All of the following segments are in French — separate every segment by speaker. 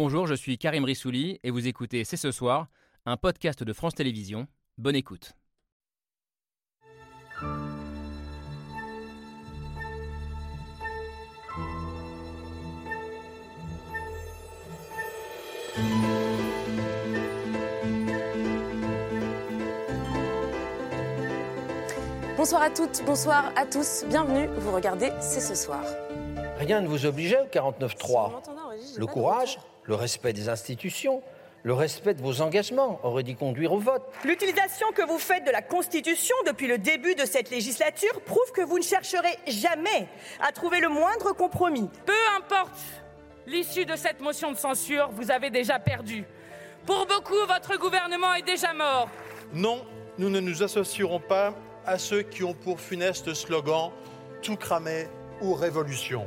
Speaker 1: Bonjour, je suis Karim Rissouli et vous écoutez C'est ce soir, un podcast de France Télévisions. Bonne écoute.
Speaker 2: Bonsoir à toutes, bonsoir à tous, bienvenue, vous regardez C'est ce soir.
Speaker 3: Rien ne vous obligeait au 49-3. Le courage, le respect des institutions, le respect de vos engagements aurait dû conduire au vote.
Speaker 4: L'utilisation que vous faites de la Constitution depuis le début de cette législature prouve que vous ne chercherez jamais à trouver le moindre compromis.
Speaker 5: Peu importe l'issue de cette motion de censure, vous avez déjà perdu. Pour beaucoup, votre gouvernement est déjà mort.
Speaker 6: Non, nous ne nous associerons pas à ceux qui ont pour funeste slogan tout cramer ou révolution.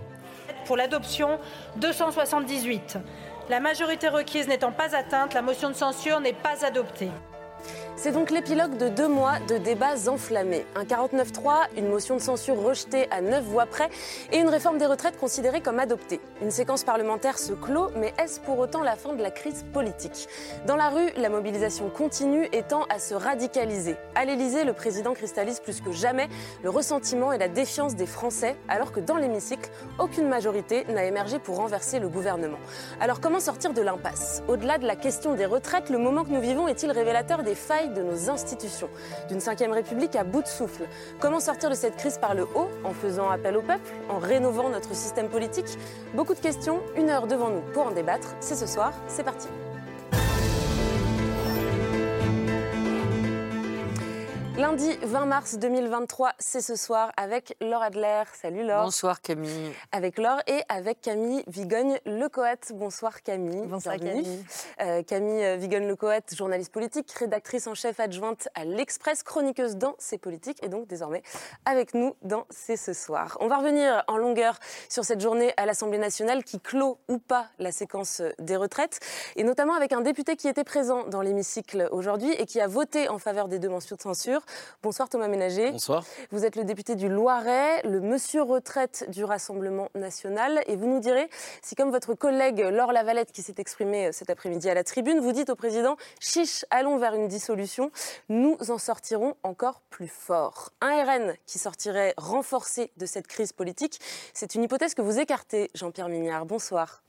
Speaker 7: Pour l'adoption 278. La majorité requise n'étant pas atteinte, la motion de censure n'est pas adoptée.
Speaker 2: C'est donc l'épilogue de deux mois de débats enflammés. Un 49-3, une motion de censure rejetée à neuf voix près et une réforme des retraites considérée comme adoptée. Une séquence parlementaire se clôt, mais est-ce pour autant la fin de la crise politique? Dans la rue, la mobilisation continue étant à se radicaliser. À l'Élysée, le président cristallise plus que jamais le ressentiment et la défiance des Français, alors que dans l'hémicycle, aucune majorité n'a émergé pour renverser le gouvernement. Alors comment sortir de l'impasse? Au-delà de la question des retraites, le moment que nous vivons est-il révélateur des failles de nos institutions, d'une Ve République à bout de souffle. Comment sortir de cette crise par le haut, en faisant appel au peuple, en rénovant notre système politique? Beaucoup de questions, une heure devant nous pour en débattre. C'est ce soir, c'est parti. Lundi 20 mars 2023, c'est ce soir avec Laure Adler. Salut Laure.
Speaker 8: Bonsoir Camille.
Speaker 2: Avec Laure et avec Camille Vigogne-Lecoët. Bonsoir Camille.
Speaker 8: Bonsoir Camille.
Speaker 2: Euh, Camille Vigogne-Lecoët, journaliste politique, rédactrice en chef adjointe à l'Express, chroniqueuse dans C'est politique et donc désormais avec nous dans C'est ce soir. On va revenir en longueur sur cette journée à l'Assemblée nationale qui clôt ou pas la séquence des retraites et notamment avec un député qui était présent dans l'hémicycle aujourd'hui et qui a voté en faveur des deux mentions de censure. Bonsoir Thomas Ménager.
Speaker 1: Bonsoir.
Speaker 2: Vous êtes le député du Loiret, le monsieur retraite du Rassemblement national. Et vous nous direz si, comme votre collègue Laure Lavalette qui s'est exprimée euh, cet après-midi à la tribune, vous dites au président Chiche, allons vers une dissolution, nous en sortirons encore plus fort. Un RN qui sortirait renforcé de cette crise politique, c'est une hypothèse que vous écartez, Jean-Pierre Mignard. Bonsoir.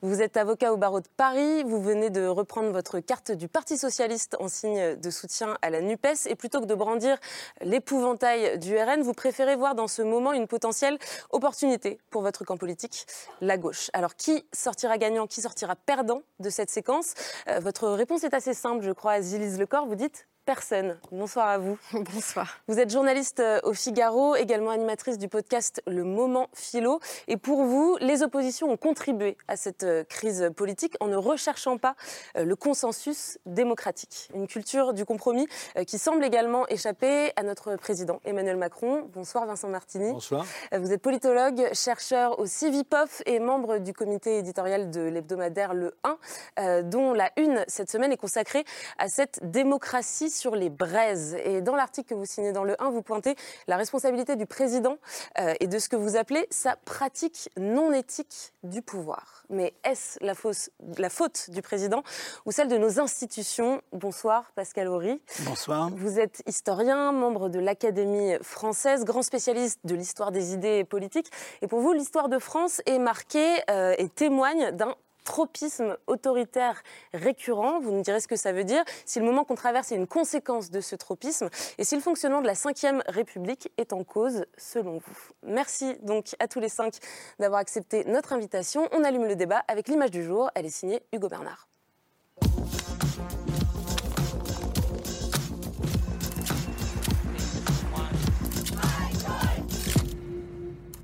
Speaker 2: Vous êtes avocat au barreau de Paris, vous venez de reprendre votre carte du Parti socialiste en signe de soutien à la NUPES et plutôt que de brandir l'épouvantail du RN, vous préférez voir dans ce moment une potentielle opportunité pour votre camp politique, la gauche. Alors qui sortira gagnant, qui sortira perdant de cette séquence? Euh, Votre réponse est assez simple, je crois, Zilise Lecor, vous dites personne. Bonsoir à vous.
Speaker 8: Bonsoir.
Speaker 2: Vous êtes journaliste euh, au Figaro, également animatrice du podcast Le Moment Philo. Et pour vous, les oppositions ont contribué à cette euh, crise politique en ne recherchant pas euh, le consensus démocratique. Une culture du compromis qui semble également échapper à notre président Emmanuel Macron. Bonsoir Vincent Martini.
Speaker 1: Bonsoir.
Speaker 2: Vous êtes politologue, chercheur au Civipof et membre du comité éditorial de l'hebdomadaire Le 1, euh, dont la une cette semaine est consacrée à cette démocratie sur les braises. Et dans l'article que vous signez dans Le 1, vous pointez la responsabilité du président euh, et de ce que vous appelez sa pratique non éthique du pouvoir. Mais est-ce la, fausse- la faute du président ou celle de nos institutions? Bonsoir Pascal Horry.
Speaker 9: Bonsoir.
Speaker 2: Vous êtes historien, membre de l'Académie française, grand spécialiste de l'histoire des idées politiques. Et pour vous, l'histoire de France est marquée euh, et témoigne d'un tropisme autoritaire récurrent. Vous nous direz ce que ça veut dire, si le moment qu'on traverse est une conséquence de ce tropisme et si le fonctionnement de la Ve République est en cause, selon vous. Merci donc à tous les cinq d'avoir accepté notre invitation. On allume le débat avec l'image du jour. Elle est signée Hugo Bernard.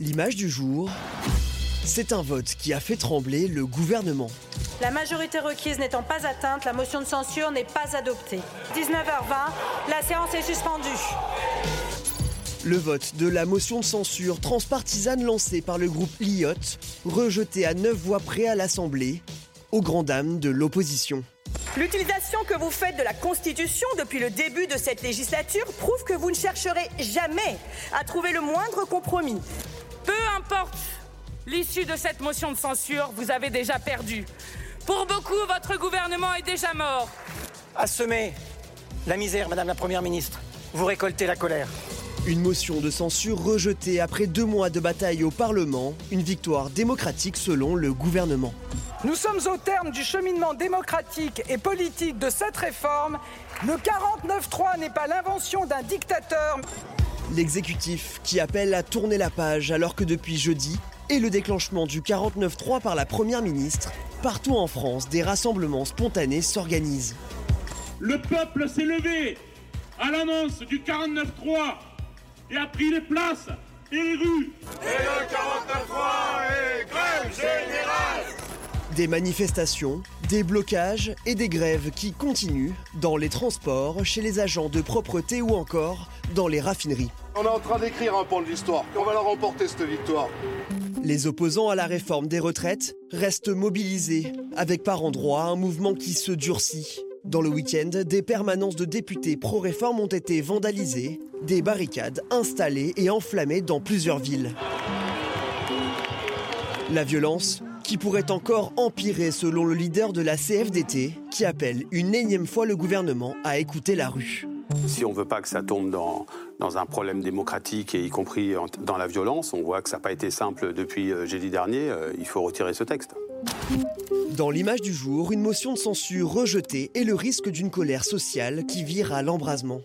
Speaker 10: L'image du jour, c'est un vote qui a fait trembler le gouvernement.
Speaker 7: La majorité requise n'étant pas atteinte, la motion de censure n'est pas adoptée. 19h20, la séance est suspendue.
Speaker 10: Le vote de la motion de censure transpartisane lancée par le groupe Liot, rejeté à 9 voix près à l'Assemblée, aux grandes dames de l'opposition.
Speaker 4: L'utilisation que vous faites de la Constitution depuis le début de cette législature prouve que vous ne chercherez jamais à trouver le moindre compromis.
Speaker 5: Peu importe l'issue de cette motion de censure, vous avez déjà perdu. Pour beaucoup, votre gouvernement est déjà mort.
Speaker 8: Assumez la misère, Madame la Première ministre. Vous récoltez la colère.
Speaker 10: Une motion de censure rejetée après deux mois de bataille au Parlement, une victoire démocratique selon le gouvernement.
Speaker 9: Nous sommes au terme du cheminement démocratique et politique de cette réforme. Le 49-3 n'est pas l'invention d'un dictateur.
Speaker 10: L'exécutif qui appelle à tourner la page alors que depuis jeudi et le déclenchement du 49-3 par la Première ministre, partout en France, des rassemblements spontanés s'organisent.
Speaker 11: Le peuple s'est levé à l'annonce du 49-3 et a pris les places et les rues.
Speaker 12: Et le 49-3 est grève générale
Speaker 10: Des manifestations, des blocages et des grèves qui continuent dans les transports, chez les agents de propreté ou encore dans les raffineries.
Speaker 12: On est en train d'écrire un pan de l'histoire. On va la remporter cette victoire.
Speaker 10: Les opposants à la réforme des retraites restent mobilisés, avec par endroits un mouvement qui se durcit. Dans le week-end, des permanences de députés pro-réforme ont été vandalisées, des barricades installées et enflammées dans plusieurs villes. La violence qui pourrait encore empirer selon le leader de la CFDT, qui appelle une énième fois le gouvernement à écouter la rue.
Speaker 13: Si on ne veut pas que ça tombe dans, dans un problème démocratique et y compris dans la violence, on voit que ça n'a pas été simple depuis euh, jeudi dernier, euh, il faut retirer ce texte.
Speaker 10: Dans l'image du jour, une motion de censure rejetée et le risque d'une colère sociale qui vire à l'embrasement.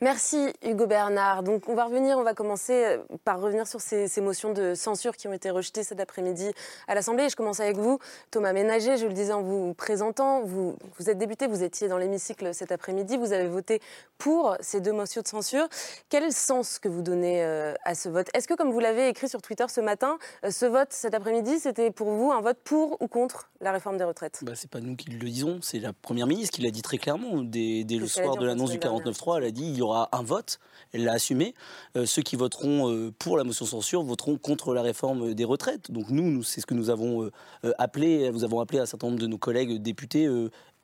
Speaker 2: Merci Hugo Bernard. Donc on va revenir, on va commencer euh, par revenir sur ces, motions de censure qui ont été rejetées cet après-midi à l'Assemblée. je commence avec vous, Thomas Ménager. Je le disais en vous présentant, vous, vous êtes député, vous étiez dans l'hémicycle cet après-midi, vous avez voté pour ces deux motions de censure. Quel est le sens que vous donnez euh, à ce vote? Est-ce que, comme vous l'avez écrit sur Twitter ce matin, euh, ce vote cet après-midi, c'était pour vous un vote pour ou contre la réforme des retraites?
Speaker 14: Bah, C'est pas nous qui le disons, c'est la Première ministre qui l'a dit très clairement. Dès, le soir de l'annonce du 49-3, elle a dit il y aura un vote, elle l'a assumé. Euh, ceux qui voteront euh, pour la motion censure voteront contre la réforme des retraites. Donc nous, nous c'est ce que nous avons euh, appelé, nous avons appelé un certain nombre de nos collègues députés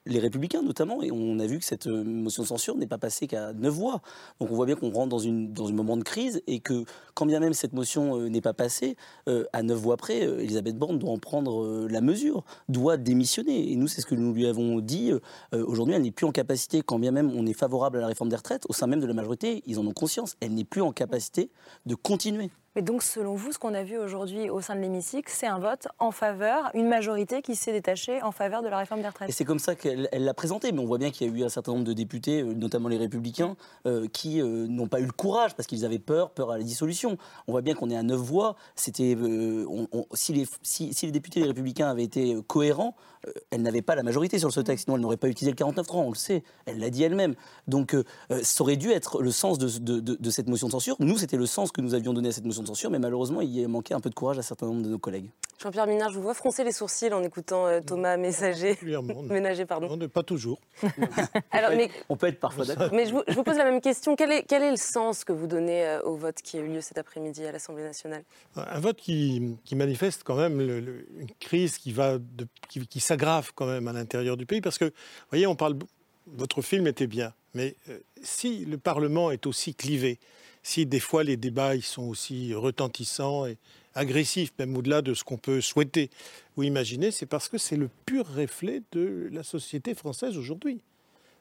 Speaker 14: les républicains notamment, et on a vu que cette euh, motion de censure n'est pas passée qu'à neuf voix. Donc on voit bien qu'on rentre dans, dans un moment de crise et que quand bien même cette motion euh, n'est pas passée, euh, à neuf voix près, Elisabeth Borne doit en prendre la mesure, doit démissionner. Et nous, c'est ce que nous lui avons dit. Aujourd'hui, elle n'est plus en capacité, quand bien même on est favorable à la réforme des retraites, au sein même de la majorité, ils en ont conscience, elle n'est plus en capacité de continuer.
Speaker 15: Mais donc, selon vous, ce qu'on a vu aujourd'hui au sein de l'hémicycle, c'est un vote en faveur, une majorité qui s'est détachée en faveur de la réforme des retraites.
Speaker 14: Et c'est comme ça qu'elle l'a présenté. Mais on voit bien qu'il y a eu un certain nombre de députés, euh, notamment les Républicains, euh, qui euh, n'ont pas eu le courage parce qu'ils avaient peur, peur à la dissolution. On voit bien qu'on est à neuf voix. C'était, si, les, si, les députés les Républicains avaient été cohérents, elle n'avait pas la majorité sur ce texte, sinon elle n'aurait pas utilisé le 49-3, on le sait, elle l'a dit elle-même. Donc ça aurait dû être le sens de, de, de cette motion de censure. Nous, c'était le sens que nous avions donné à cette motion de censure, mais malheureusement, il y a manqué un peu de courage à certains nombre de nos collègues.
Speaker 2: Jean-Pierre Minard, je vous vois froncer les sourcils en écoutant euh, Thomas Messager. Ménager, pardon.
Speaker 6: Non, pas toujours.
Speaker 14: Alors, mais, on peut être parfois d'accord.
Speaker 2: Mais je vous, pose la même question. Quel est, quel est le sens que vous donnez euh, au vote qui a eu lieu cet après-midi à l'Assemblée nationale?
Speaker 6: Un vote qui, qui manifeste quand même une crise qui, va qui, qui s'aggrave quand même à l'intérieur du pays. Parce que, vous voyez, on parle. Votre film était bien, mais euh, si le Parlement est aussi clivé, si des fois les débats ils sont aussi retentissants et agressifs, même au-delà de ce qu'on peut souhaiter ou imaginer, c'est parce que c'est le pur reflet de la société française aujourd'hui.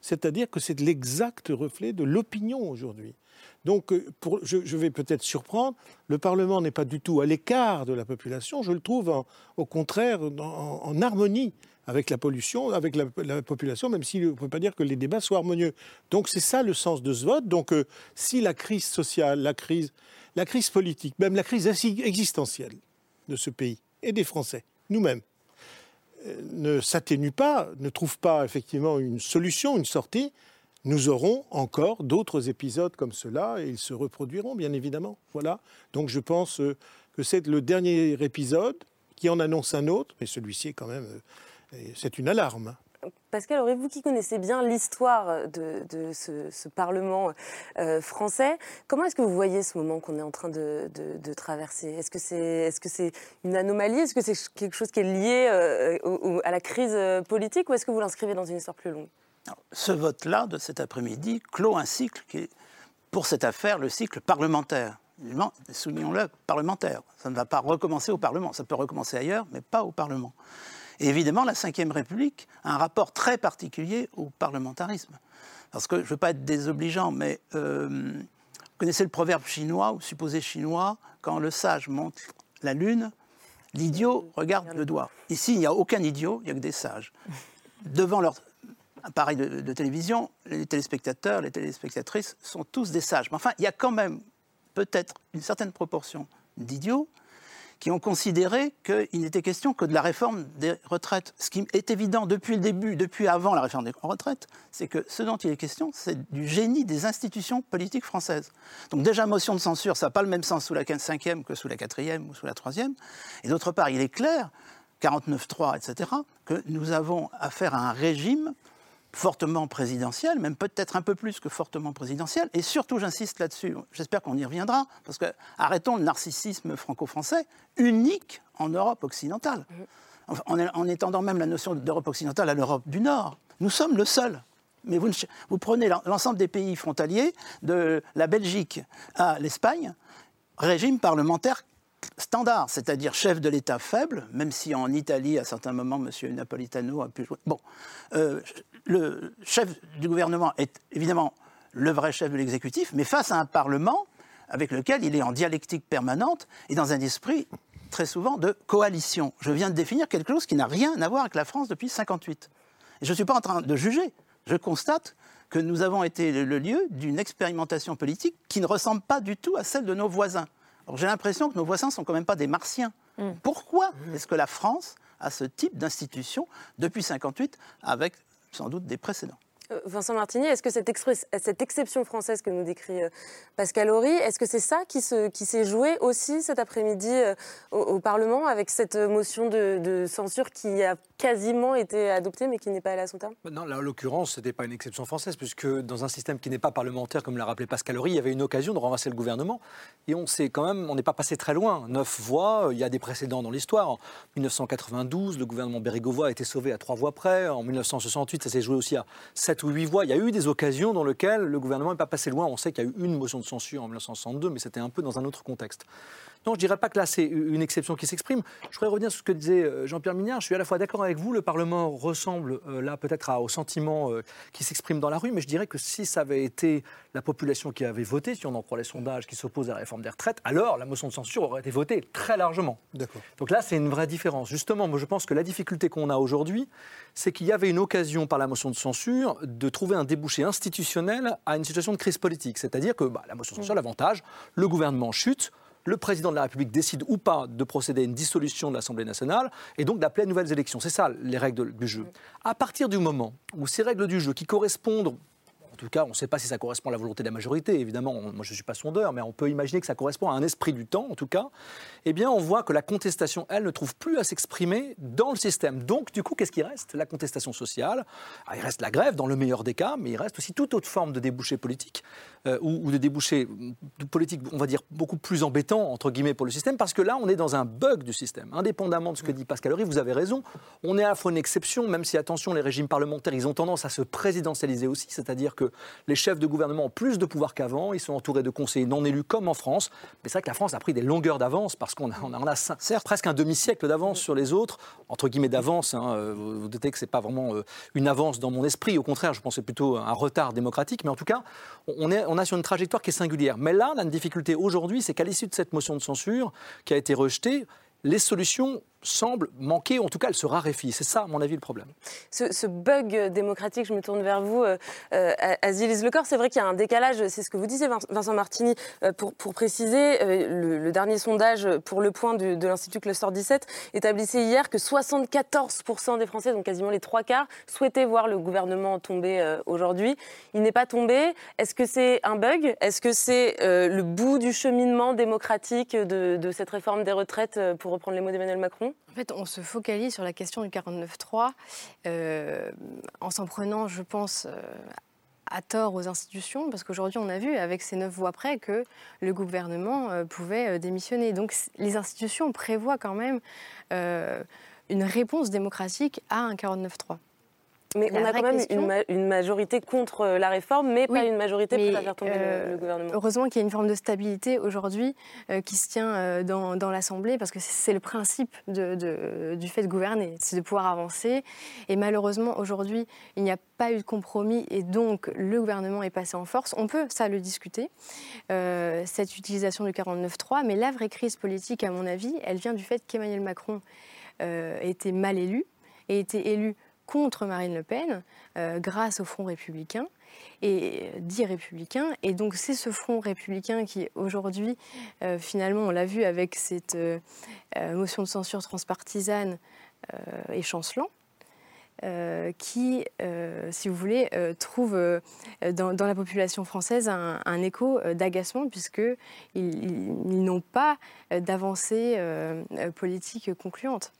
Speaker 6: C'est-à-dire que c'est l'exact reflet de l'opinion aujourd'hui. Donc, euh, je, vais peut-être surprendre, le Parlement n'est pas du tout à l'écart de la population, je le trouve au contraire en harmonie avec la pollution, avec la, population, même si on ne peut pas dire que les débats soient harmonieux. Donc c'est ça le sens de ce vote. Donc euh, si la crise sociale, la crise, la crise politique, même la crise existentielle de ce pays et des Français, nous-mêmes, ne s'atténue pas, ne trouve pas effectivement une solution, une sortie, nous aurons encore d'autres épisodes comme cela et ils se reproduiront bien évidemment. Voilà. Donc je pense euh, que c'est le dernier épisode qui en annonce un autre, mais celui-ci est quand même c'est une alarme.
Speaker 2: Pascal, aurez-vous qui connaissez bien l'histoire de, ce, Parlement euh, français, comment est-ce que vous voyez ce moment qu'on est en train de, traverser? Est-ce que c'est est -ce une anomalie? Est-ce que c'est quelque chose qui est lié euh, à la crise politique? Ou est-ce que vous l'inscrivez dans une histoire plus longue?
Speaker 16: Ce vote-là de cet après-midi clôt un cycle qui est, pour cette affaire, le cycle parlementaire. Soulignons-le, parlementaire. Ça ne va pas recommencer au Parlement. Ça peut recommencer ailleurs, mais pas au Parlement. Et évidemment, la Ve République a un rapport très particulier au parlementarisme. Parce que je ne veux pas être désobligeant, mais euh, vous connaissez le proverbe chinois ou supposé chinois, quand le sage monte la lune, l'idiot regarde le doigt. Ici, il n'y a aucun idiot, il n'y a que des sages. Devant leur appareil de, de, télévision, les téléspectateurs, les téléspectatrices sont tous des sages. Mais enfin, il y a quand même peut-être une certaine proportion d'idiots qui ont considéré qu'il n'était question que de la réforme des retraites. Ce qui est évident depuis le début, depuis avant la réforme des retraites, c'est que ce dont il est question, c'est du génie des institutions politiques françaises. Donc déjà, motion de censure, ça n'a pas le même sens sous la 5e que sous la 4e ou sous la 3e. Et d'autre part, il est clair, 49.3, etc., que nous avons affaire à un régime fortement présidentielle, même peut-être un peu plus que fortement présidentielle. Et surtout, j'insiste là-dessus, j'espère qu'on y reviendra, parce que arrêtons le narcissisme franco-français, unique en Europe occidentale. En, en, étendant même la notion d'Europe occidentale à l'Europe du Nord. Nous sommes le seul. Mais vous, vous prenez l'ensemble des pays frontaliers, de la Belgique à l'Espagne, régime parlementaire standard, c'est-à-dire chef de l'État faible, même si en Italie, à certains moments, M. Napolitano a pu jouer. Bon, euh, le chef du gouvernement est évidemment le vrai chef de l'exécutif, mais face à un Parlement avec lequel il est en dialectique permanente et dans un esprit très souvent de coalition. Je viens de définir quelque chose qui n'a rien à voir avec la France depuis 1958. Et je ne suis pas en train de juger, je constate que nous avons été le lieu d'une expérimentation politique qui ne ressemble pas du tout à celle de nos voisins. J'ai l'impression que nos voisins ne sont quand même pas des martiens. Mm. Pourquoi est-ce que la France a ce type d'institution depuis 1958 avec sans doute des précédents
Speaker 2: Vincent Martini, est-ce que cette, exception française que nous décrit euh, Pascal Horry, est-ce que c'est ça qui, s'est joué aussi cet après-midi euh, au, Parlement avec cette motion de, censure qui a quasiment été adoptée mais qui n'est pas allée à son terme?
Speaker 17: Non, là, en l'occurrence, ce n'était pas une exception française puisque dans un système qui n'est pas parlementaire, comme l'a rappelé Pascal Horry, il y avait une occasion de renverser le gouvernement et on sait quand même, on n'est pas passé très loin. Neuf voix, il y a des précédents dans l'histoire. En 1992, le gouvernement Bérégovoy a été sauvé à trois voix près. En 1968, ça s'est joué aussi à sept Il y a eu des occasions dans lesquelles le gouvernement n'est pas passé loin. On sait qu'il y a eu une motion de censure en 1962, mais c'était un peu dans un autre contexte. Non, je ne dirais pas que là, c'est une exception qui s'exprime. Je voudrais revenir sur ce que disait euh, Jean-Pierre Mignard. Je suis à la fois d'accord avec vous, le Parlement ressemble euh, là peut-être au sentiment euh, qui s'exprime dans la rue, mais je dirais que si ça avait été la population qui avait voté, si on en croit les sondages qui s'opposent à la réforme des retraites, alors la motion de censure aurait été votée très largement. Donc là, c'est une vraie différence. Justement, moi, je pense que la difficulté qu'on a aujourd'hui, c'est qu'il y avait une occasion par la motion de censure de trouver un débouché institutionnel à une situation de crise politique. C'est-à-dire que bah, la motion de censure, l'avantage, le gouvernement chute, le président de la République décide ou pas de procéder à une dissolution de l'Assemblée nationale et donc d'appeler à nouvelles élections. C'est ça les règles du jeu. À partir du moment où ces règles du jeu qui correspondent en tout cas, on ne sait pas si ça correspond à la volonté de la majorité. Évidemment, moi je ne suis pas sondeur, mais on peut imaginer que ça correspond à un esprit du temps, en tout cas. Eh bien, on voit que la contestation, elle, ne trouve plus à s'exprimer dans le système. Donc, du coup, qu'est-ce qui reste? La contestation sociale. Ah, il reste la grève, dans le meilleur des cas, mais il reste aussi toute autre forme de débouché politique euh, ou, de débouché politique, on va dire, beaucoup plus embêtant, entre guillemets, pour le système, parce que là, on est dans un bug du système. Indépendamment de ce que dit Pascal Horry, vous avez raison, on est à la fois une exception, même si, attention, les régimes parlementaires, ils ont tendance à se présidentialiser aussi, c'est-à-dire que les chefs de gouvernement ont plus de pouvoir qu'avant, ils sont entourés de conseillers non élus comme en France. Mais c'est vrai que la France a pris des longueurs d'avance parce qu'on a, on a, certes presque un demi-siècle d'avance sur les autres, entre guillemets d'avance. Hein, euh, vous, vous doutez que ce n'est pas vraiment euh, une avance dans mon esprit, au contraire, je pensais plutôt un retard démocratique. Mais en tout cas, on, est, on a sur une trajectoire qui est singulière. Mais là, la difficulté aujourd'hui, c'est qu'à l'issue de cette motion de censure qui a été rejetée, les solutions semble manquer, en tout cas elle se raréfie. C'est ça, à mon avis, le problème.
Speaker 2: Ce, bug démocratique, je me tourne vers vous, euh, euh Lecor, c'est vrai qu'il y a un décalage, c'est ce que vous disiez, Vincent Martini, euh, pour, préciser, euh, le, dernier sondage pour le point de, l'Institut Cluster 17 établissait hier que 74% des Français, donc quasiment les trois quarts, souhaitaient voir le gouvernement tomber aujourd'hui. Il n'est pas tombé. Est-ce que c'est un bug? Est-ce que c'est le bout du cheminement démocratique de cette réforme des retraites, pour reprendre les mots d'Emmanuel Macron?
Speaker 18: En fait, on se focalise sur la question du 49.3 euh, en s'en prenant, je pense, euh, à tort aux institutions, parce qu'aujourd'hui, on a vu avec ces neuf voix près que le gouvernement euh, pouvait démissionner. Donc, les institutions prévoient quand même une réponse démocratique à un 49.3.
Speaker 2: Mais on a quand même une, majorité contre euh, la réforme, mais pas une majorité pour faire tomber euh, le, gouvernement.
Speaker 18: Heureusement qu'il y a une forme de stabilité aujourd'hui euh, qui se tient dans, dans l'Assemblée, parce que c'est le principe de, du fait de gouverner, c'est de pouvoir avancer. Et malheureusement, aujourd'hui, il n'y a pas eu de compromis et donc le gouvernement est passé en force. On peut, ça, le discuter, cette utilisation du 49.3, mais la vraie crise politique, à mon avis, elle vient du fait qu'Emmanuel Macron était mal élu et était élu contre Marine Le Pen euh, grâce au Front républicain et dit républicain. Et donc c'est ce front républicain qui aujourd'hui, euh, finalement, on l'a vu avec cette euh, motion de censure transpartisane et chancelant, qui, si vous voulez, trouve dans, la population française un, écho d'agacement puisqu'ils ils, n'ont pas d'avancée politique concluante.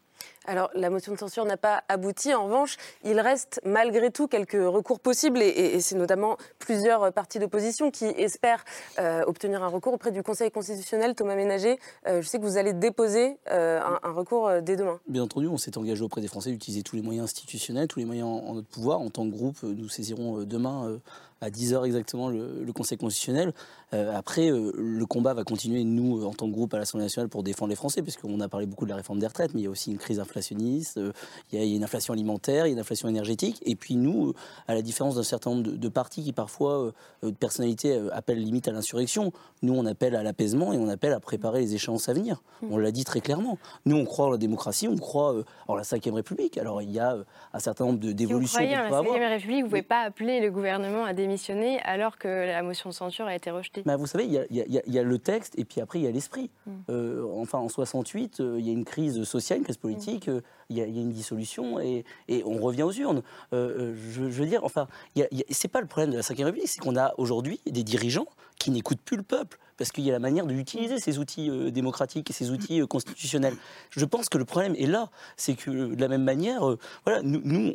Speaker 2: Alors, la motion de censure n'a pas abouti. En revanche, il reste malgré tout quelques recours possibles et, c'est notamment plusieurs partis d'opposition qui espèrent euh, obtenir un recours auprès du Conseil constitutionnel. Thomas Ménager, euh, je sais que vous allez déposer euh, un, recours dès demain.
Speaker 14: Bien entendu, on s'est engagé auprès des Français d'utiliser tous les moyens institutionnels, tous les moyens en, notre pouvoir. En tant que groupe, nous saisirons demain à 10h exactement le, Conseil constitutionnel. après, le combat va continuer, nous, en tant que groupe à l'Assemblée nationale, pour défendre les Français, parce qu'on a parlé beaucoup de la réforme des retraites, mais il y a aussi une crise inflationniste, euh, il y, a une inflation alimentaire, il y a une inflation énergétique. Et puis nous, euh, à la différence d'un certain nombre de, partis qui parfois, euh, de personnalités, appellent limite à l'insurrection, nous on appelle à l'apaisement et on appelle à préparer les échéances à venir. Mmh. On l'a dit très clairement. Nous on croit en la démocratie, on croit en la Ve République. Alors il y a un certain nombre d'évolutions.
Speaker 18: Si vous croyez en la Ve République, vous ne pouvez pas appeler le gouvernement à démissionner alors que la motion de censure a été rejetée.
Speaker 14: Bah, vous savez, il y, a, le texte et puis après il y a l'esprit. Mmh. enfin en 68, il y a une crise sociale, une crise politique. Mmh il y, a une dissolution et, on revient aux urnes. Euh, euh, je, veux dire, enfin, c'est pas le problème de la Ve République, c'est qu'on a aujourd'hui des dirigeants qui n'écoutent plus le peuple parce qu'il y a la manière d'utiliser ces outils euh, démocratiques et ces outils constitutionnels. Je pense que le problème est là, c'est que de la même manière, voilà, nous,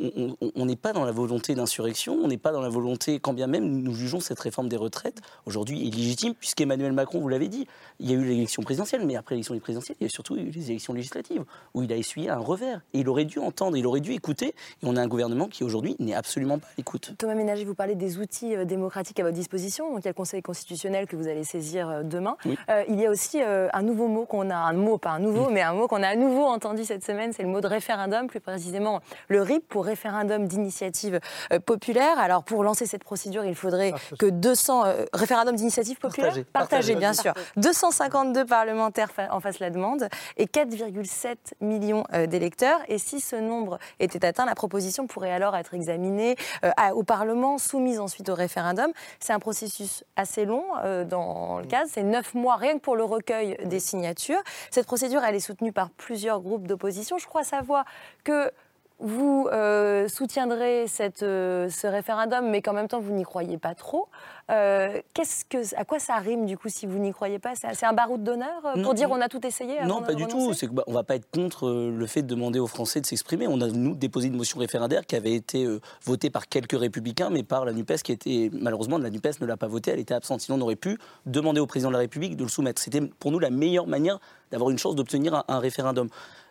Speaker 14: on n'est pas dans la volonté d'insurrection, on n'est pas dans la volonté, quand bien même nous jugeons cette réforme des retraites aujourd'hui illégitime, puisqu'Emmanuel Macron, vous l'avez dit, il y a eu l'élection présidentielle, mais après l'élection présidentielle, il y a surtout eu les élections législatives, où il a essuyé un revers. Et il aurait dû entendre, il aurait dû écouter. Et on a un gouvernement qui aujourd'hui n'est absolument pas à l'écoute.
Speaker 15: Thomas Ménager, vous parlez des outils euh, démocratiques à votre disposition. Donc il y a le Conseil constitutionnel que vous allez saisir euh, demain. Euh, il y a aussi un nouveau mot qu'on a, un mot, pas un nouveau, mais un mot qu'on a à nouveau entendu cette semaine, c'est le mot de référendum, plus précisément le RIP pour référendum d'initiative populaire. Alors pour lancer cette procédure, il faudrait que 200 référendums d'initiative populaire partagés, bien sûr. 252 parlementaires en fassent la demande et 4,7 millions d'électeurs. Et si ce nombre était atteint, la proposition pourrait alors être examinée euh, au Parlement, soumise ensuite au référendum. C'est un processus assez long euh, dans le C'est neuf mois rien que pour le recueil des signatures. Cette procédure, elle est soutenue par plusieurs groupes d'opposition. Je crois savoir que vous euh, soutiendrez cette, euh, ce référendum, mais qu'en même temps vous n'y croyez pas trop. Euh, qu'est-ce que, à quoi ça rime du coup si vous n'y croyez pas? C'est un baroud d'honneur pour dire on a tout essayé
Speaker 14: Non, pas du tout. C'est bah, on va pas être contre le fait de demander aux Français de s'exprimer. On a nous déposé une motion référendaire qui avait été votée par quelques républicains, mais par la Nupes qui était malheureusement la Nupes ne l'a pas votée. Elle était absente. Sinon on aurait pu demander au président de la République de le soumettre. C'était pour nous la meilleure manière d'avoir une chance d'obtenir un référendum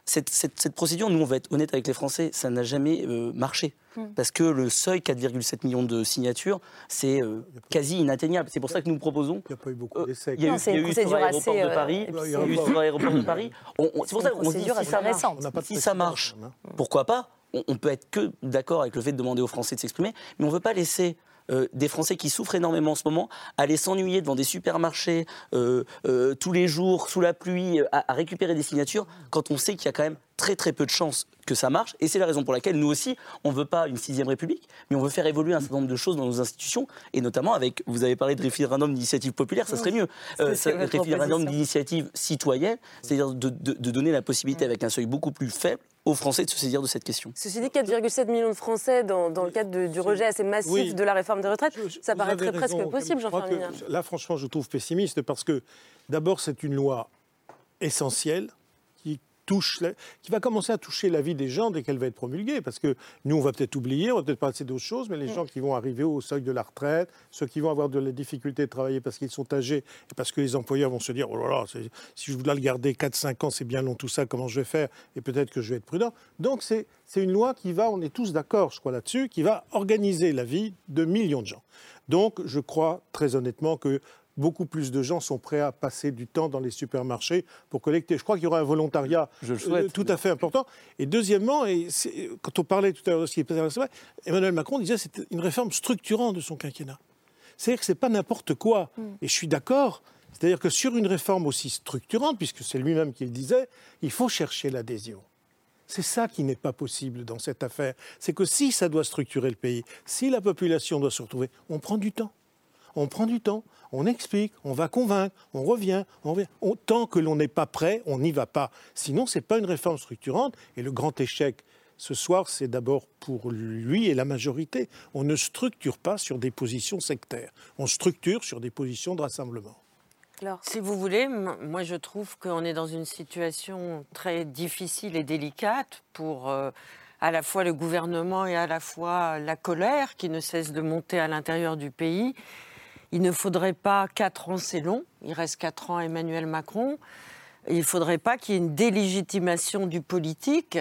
Speaker 14: cette, procédure, nous on va être honnête avec les Français, ça n'a jamais euh, marché. Hmm. Parce que le seuil, 4,7 millions de signatures, c'est euh, quasi inatteignable. C'est pour ça que nous proposons.
Speaker 6: Il n'y a pas eu beaucoup euh, d'essais.
Speaker 14: Il y a eu, sur l'aéroport de Paris. Il y a eu sur l'aéroport de Paris. C'est pour ça qu'on se dit si ça, marche, si ça marche, hein. pourquoi pas on, peut être que d'accord avec le fait de demander aux Français de s'exprimer, mais on ne veut pas laisser euh, des Français qui souffrent énormément en ce moment aller s'ennuyer devant des supermarchés euh, euh, tous les jours, sous la pluie, à, récupérer des signatures, quand on sait qu'il y a quand même très très peu de chances que ça marche. Et c'est la raison pour laquelle nous aussi, on ne veut pas une sixième république, mais on veut faire évoluer un certain nombre de choses dans nos institutions, et notamment avec, vous avez parlé de référendum d'initiative populaire, ça serait mieux. Euh, référendum d'initiative citoyenne, c'est-à-dire de, donner la possibilité avec un seuil beaucoup plus faible aux Français de se saisir de cette question.
Speaker 2: Ceci dit, 4,7 millions de Français dans, le cadre du rejet assez massif de la réforme des retraites, ça paraîtrait presque possible, Jean-Pierre
Speaker 6: Là, franchement, je trouve pessimiste parce que d'abord, c'est une loi essentielle touche, qui va commencer à toucher la vie des gens dès qu'elle va être promulguée. Parce que nous, on va peut-être oublier, on va peut-être passer d'autres choses, mais les mm. gens qui vont arriver au seuil de la retraite, ceux qui vont avoir de la difficulté de travailler parce qu'ils sont âgés et parce que les employeurs vont se dire, oh là là, si je voulais le garder 4-5 ans, c'est bien long tout ça, comment je vais faire? Et peut-être que je vais être prudent. Donc c'est une loi qui va, on est tous d'accord, je crois là-dessus, qui va organiser la vie de millions de gens. Donc je crois très honnêtement que beaucoup plus de gens sont prêts à passer du temps dans les supermarchés pour collecter. Je crois qu'il y aura un volontariat euh, tout à fait important. Et deuxièmement, et quand on parlait tout à l'heure de ce qui est Emmanuel Macron disait que c'était une réforme structurante de son quinquennat. C'est-à-dire que ce n'est pas n'importe quoi. Mm. Et je suis d'accord. C'est-à-dire que sur une réforme aussi structurante, puisque c'est lui-même qui le disait, il faut chercher l'adhésion. C'est ça qui n'est pas possible dans cette affaire. C'est que si ça doit structurer le pays, si la population doit se retrouver, on prend du temps. On prend du temps on explique, on va convaincre, on revient, on revient. tant que l'on n'est pas prêt, on n'y va pas. Sinon, ce n'est pas une réforme structurante. Et le grand échec ce soir, c'est d'abord pour lui et la majorité. On ne structure pas sur des positions sectaires. On structure sur des positions de rassemblement.
Speaker 19: Alors, si vous voulez, moi je trouve qu'on est dans une situation très difficile et délicate pour euh, à la fois le gouvernement et à la fois la colère qui ne cesse de monter à l'intérieur du pays. Il ne faudrait pas quatre ans, c'est long. Il reste quatre ans à Emmanuel Macron. Il ne faudrait pas qu'il y ait une délégitimation du politique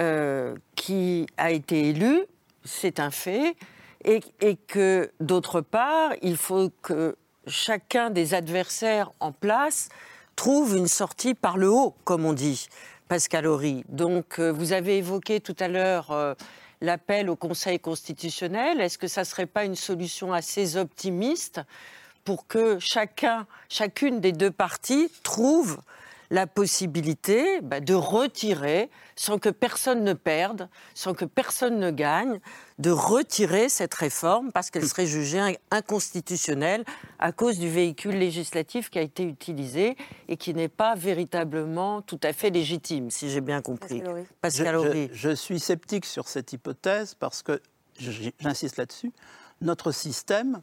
Speaker 19: euh, qui a été élu, c'est un fait, et, et que d'autre part, il faut que chacun des adversaires en place trouve une sortie par le haut, comme on dit, Pascal Horry. Donc, euh, vous avez évoqué tout à l'heure euh, l'appel au Conseil constitutionnel. Est-ce que ça ne serait pas une solution assez optimiste pour que chacun, chacune des deux parties trouve la possibilité bah, de retirer, sans que personne ne perde, sans que personne ne gagne, de retirer cette réforme parce qu'elle serait jugée inconstitutionnelle à cause du véhicule législatif qui a été utilisé et qui n'est pas véritablement tout à fait légitime, si j'ai bien compris.
Speaker 16: Pascal je, je suis sceptique sur cette hypothèse parce que, j'insiste là-dessus, notre système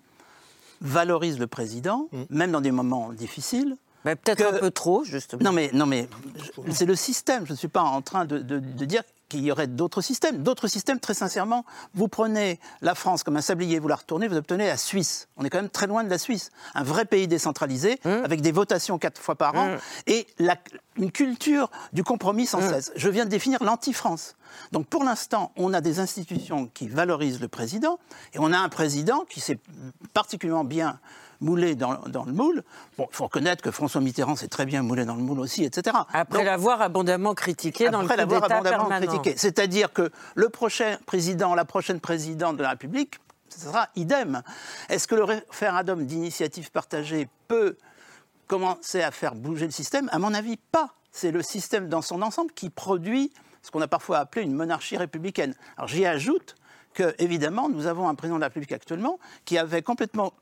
Speaker 16: valorise le président, mm. même dans des moments difficiles,
Speaker 19: Peut-être un peu trop, justement.
Speaker 16: Non, mais, non, mais c'est le système. Je ne suis pas en train de, de, dire qu'il y aurait d'autres systèmes. D'autres systèmes, très sincèrement, vous prenez la France comme un sablier, vous la retournez, vous obtenez la Suisse. On est quand même très loin de la Suisse. Un vrai pays décentralisé, hum. avec des votations quatre fois par an, hum. et la, une culture du compromis sans hum. cesse. Je viens de définir l'anti-France. Donc pour l'instant, on a des institutions qui valorisent le président, et on a un président qui s'est particulièrement bien moulé dans, le moule. Bon, il faut reconnaître que François Mitterrand s'est très bien moulé dans le moule aussi, etc.
Speaker 19: Après l'avoir abondamment critiqué dans le Après l'avoir abondamment critiqué.
Speaker 16: C'est-à-dire que le prochain président, la prochaine présidente de la République, ce sera idem. Est-ce que le référendum d'initiative partagée peut commencer à faire bouger le système? À mon avis, pas. C'est le système dans son ensemble qui produit ce qu'on a parfois appelé une monarchie républicaine. Alors j'y ajoute que, évidemment, nous avons un président de la République actuellement qui avait complètement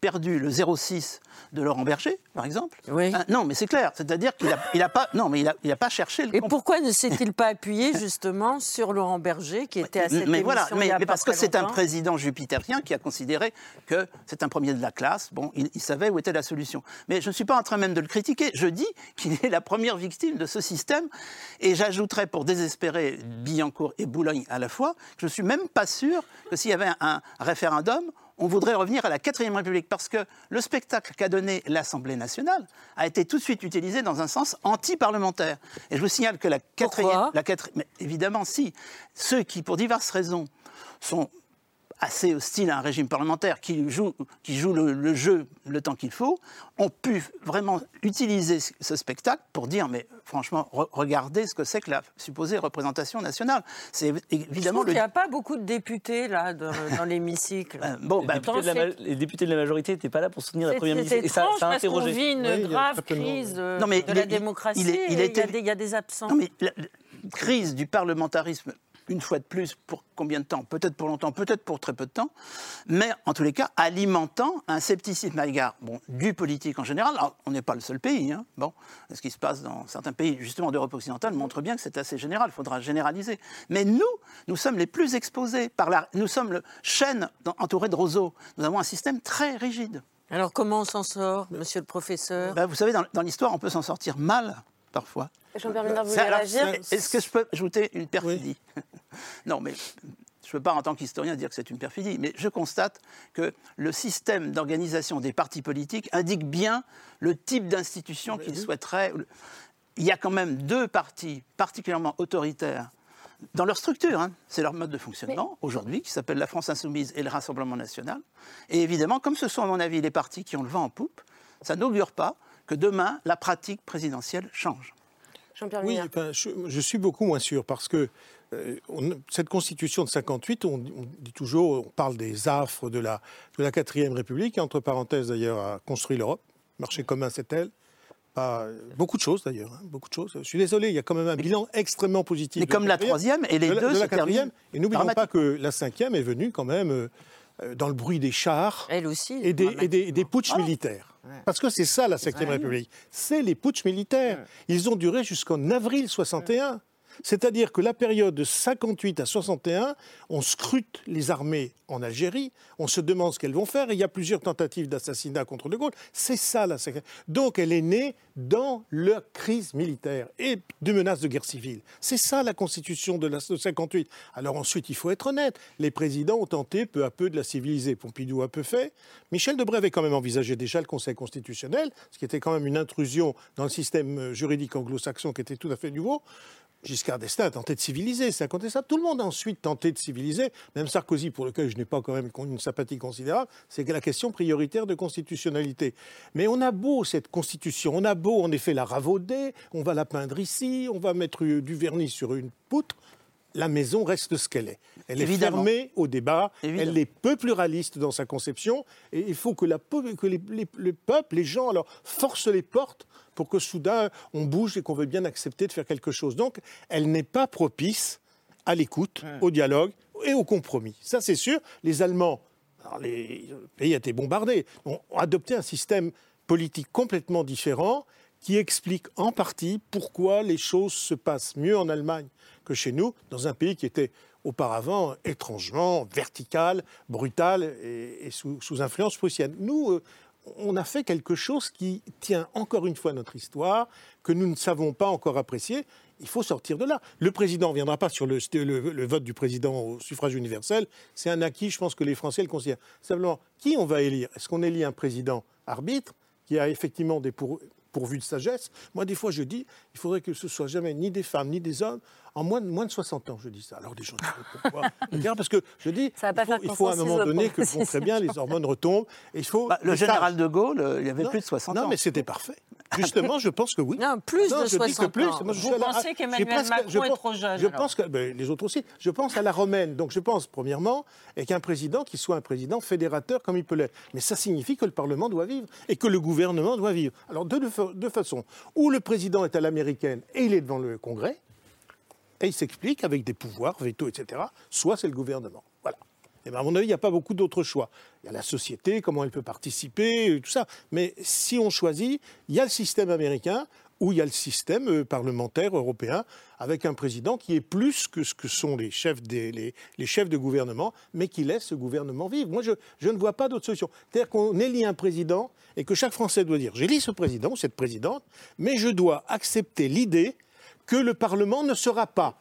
Speaker 16: perdu le 06 de Laurent Berger, par exemple.
Speaker 19: Oui.
Speaker 16: Ah, non, mais c'est clair. C'est-à-dire qu'il n'a il a pas, non, mais il a, il a, pas cherché. Le
Speaker 19: Et pourquoi ne s'est-il pas appuyé justement sur Laurent Berger, qui était à cette
Speaker 16: mais voilà,
Speaker 19: mais,
Speaker 16: mais parce que c'est un président jupitérien qui a considéré que c'est un premier de la classe. Bon, il, savait où était la solution. Mais je ne suis pas en train même de le critiquer. Je dis qu'il est la première victime de ce système. Et j'ajouterais, pour désespérer Billancourt et Boulogne à la fois, que je ne suis même pas sûr que s'il y avait un référendum, on voudrait revenir à la quatrième République parce que le spectacle qu'a donné l'Assemblée nationale a été tout de suite utilisé dans un sens anti-parlementaire. Et je vous signale que la quatrième, la quatrième, évidemment, si ceux qui, pour diverses raisons, sont assez hostile à un régime parlementaire qui joue, qui joue le, jeu le temps qu'il faut, ont pu vraiment utiliser ce spectacle pour dire, mais franchement, regardez ce que c'est que la supposée représentation nationale.
Speaker 19: C'est évidemment. Il n'y a pas beaucoup de députés là dans, l'hémicycle.
Speaker 14: Euh, bon, les, bah, députés les, députés de la majorité n'étaient pas là pour soutenir la première ministre.
Speaker 19: Et ça, ça a interrogé. vit une grave crise non, mais de la démocratie. Il, il, il, y a des absents.
Speaker 16: Non, mais la crise du parlementarisme une fois de plus, pour combien de temps? Peut-être pour longtemps, peut-être pour très peu de temps, mais en tous les cas, alimentant un scepticisme à l'égard bon, du politique en général. Alors, on n'est pas le seul pays. Hein, bon, ce qui se passe dans certains pays, justement d'Europe occidentale, montre bien que c'est assez général. Il faudra généraliser. Mais nous, nous sommes les plus exposés par la. Nous sommes le chêne entouré de roseaux. Nous avons un système très rigide.
Speaker 19: Alors comment on s'en sort, monsieur le professeur?
Speaker 16: Ben, Vous savez, dans, dans l'histoire, on peut s'en sortir mal parfois.
Speaker 2: Jean-Pierre Ménard, vous voulez réagir
Speaker 16: Est-ce que je peux ajouter une perfidie Non, mais je ne peux pas, en tant qu'historien, dire que c'est une perfidie, mais je constate que le système d'organisation des partis politiques indique bien le type d'institution qu'ils souhaiteraient. Il y a quand même deux partis particulièrement autoritaires dans leur structure, hein. c'est leur mode de fonctionnement aujourd'hui, qui s'appelle la France Insoumise et le Rassemblement National. Et évidemment, comme ce sont à mon avis les partis qui ont le vent en poupe, ça n'augure pas que demain la pratique présidentielle change.
Speaker 6: Oui, je, suis beaucoup moins sûr parce que euh, cette constitution de 58, on, dit toujours, on parle des affres de la, de la 4 République, qui entre parenthèses d'ailleurs a construit l'Europe. Marché commun, c'est elle. Pas, beaucoup de choses d'ailleurs, hein, beaucoup de choses. Je suis désolé, il y a quand même un bilan extrêmement positif.
Speaker 16: Mais comme la troisième et les deux,
Speaker 6: de la quatrième. Et n'oublions pas que la cinquième est venue quand même euh, euh, dans le bruit des chars
Speaker 19: Elle aussi,
Speaker 6: et des, et des, des putschs militaires. Parce que c'est ça la 5 République. C'est les putschs militaires. Ils ont duré jusqu'en avril 61. C'est-à-dire que la période de 58 à 61, on scrute les armées en Algérie, on se demande ce qu'elles vont faire, et il y a plusieurs tentatives d'assassinat contre De Gaulle. C'est ça la Donc elle est née dans la crise militaire et de menaces de guerre civile. C'est ça la constitution de, la, 58. Alors ensuite, il faut être honnête, les présidents ont tenté peu à peu de la civiliser. Pompidou a peu fait. Michel Debré avait quand même envisagé déjà le Conseil constitutionnel, ce qui était quand même une intrusion dans le système juridique anglo-saxon qui était tout à fait nouveau. Giscard d'Estaing a tenté de civiliser, c'est incontestable. Tout le monde a ensuite tenté de civiliser, même Sarkozy, pour lequel je n'ai pas quand même une sympathie considérable, c'est la question prioritaire de constitutionnalité. Mais on a beau cette constitution, on a beau en effet la ravauder, on va la peindre ici, on va mettre du vernis sur une poutre, la maison reste ce qu'elle est. Elle est fermée au débat, elle est peu pluraliste dans sa conception, et il faut que, la, que les, le peuple, les gens, alors forcent les portes pour que soudain on bouge et qu'on veut bien accepter de faire quelque chose. Donc, elle n'est pas propice à l'écoute, au dialogue et au compromis. Ça, c'est sûr. Les Allemands, les, le pays a été bombardé, ont adopté un système politique complètement différent qui explique en partie pourquoi les choses se passent mieux en Allemagne que chez nous, dans un pays qui était auparavant étrangement vertical, brutal et, sous, influence prussienne. Nous, euh, on a fait quelque chose qui tient encore une fois notre histoire, que nous ne savons pas encore apprécier. Il faut sortir de là. Le président ne viendra pas sur le, vote du président au suffrage universel. C'est un acquis, je pense que les Français le considèrent. Simplement, qui on va élire? Est-ce qu'on élit un président arbitre qui a effectivement des pourvu de sagesse? Moi, des fois, je dis, il faudrait que ce soit jamais ni des femmes ni des hommes en moins de, moins de 60 ans, je dis ça. Alors des gens disent pourquoi Parce que je dis, il faut, à un moment donné que bon, très bien les hormones retombent. Et il faut
Speaker 16: bah, le général de Gaulle, il y avait plus de 60
Speaker 6: ans. Non, mais c'était parfait. Justement, je pense que oui.
Speaker 19: Non, plus de 60 plus. ans. Vous pensez qu'Emmanuel Macron est trop jeune
Speaker 6: Je pense que ben, les autres aussi. Je pense à la romaine. Donc je pense, premièrement, et qu'un président qui soit un président fédérateur comme il peut l'être. Mais ça signifie que le Parlement doit vivre et que le gouvernement doit vivre. Alors de deux façons. Ou le président est à l'américaine et il est devant le Congrès, et il s'explique avec des pouvoirs, veto, etc. Soit c'est le gouvernement. Voilà. Et bien à mon avis, il n'y a pas beaucoup d'autres choix. Il y a la société, comment elle peut participer, tout ça. Mais si on choisit, il y a le système américain où il y a le système euh, parlementaire européen avec un président qui est plus que ce que sont les chefs, les, chefs de gouvernement, mais qui laisse ce gouvernement vivre. Moi, je, je ne vois pas d'autre solution. C'est-à-dire qu'on élit un président et que chaque Français doit dire j'élis ce président ou cette présidente, mais je dois accepter l'idée que le Parlement ne sera pas.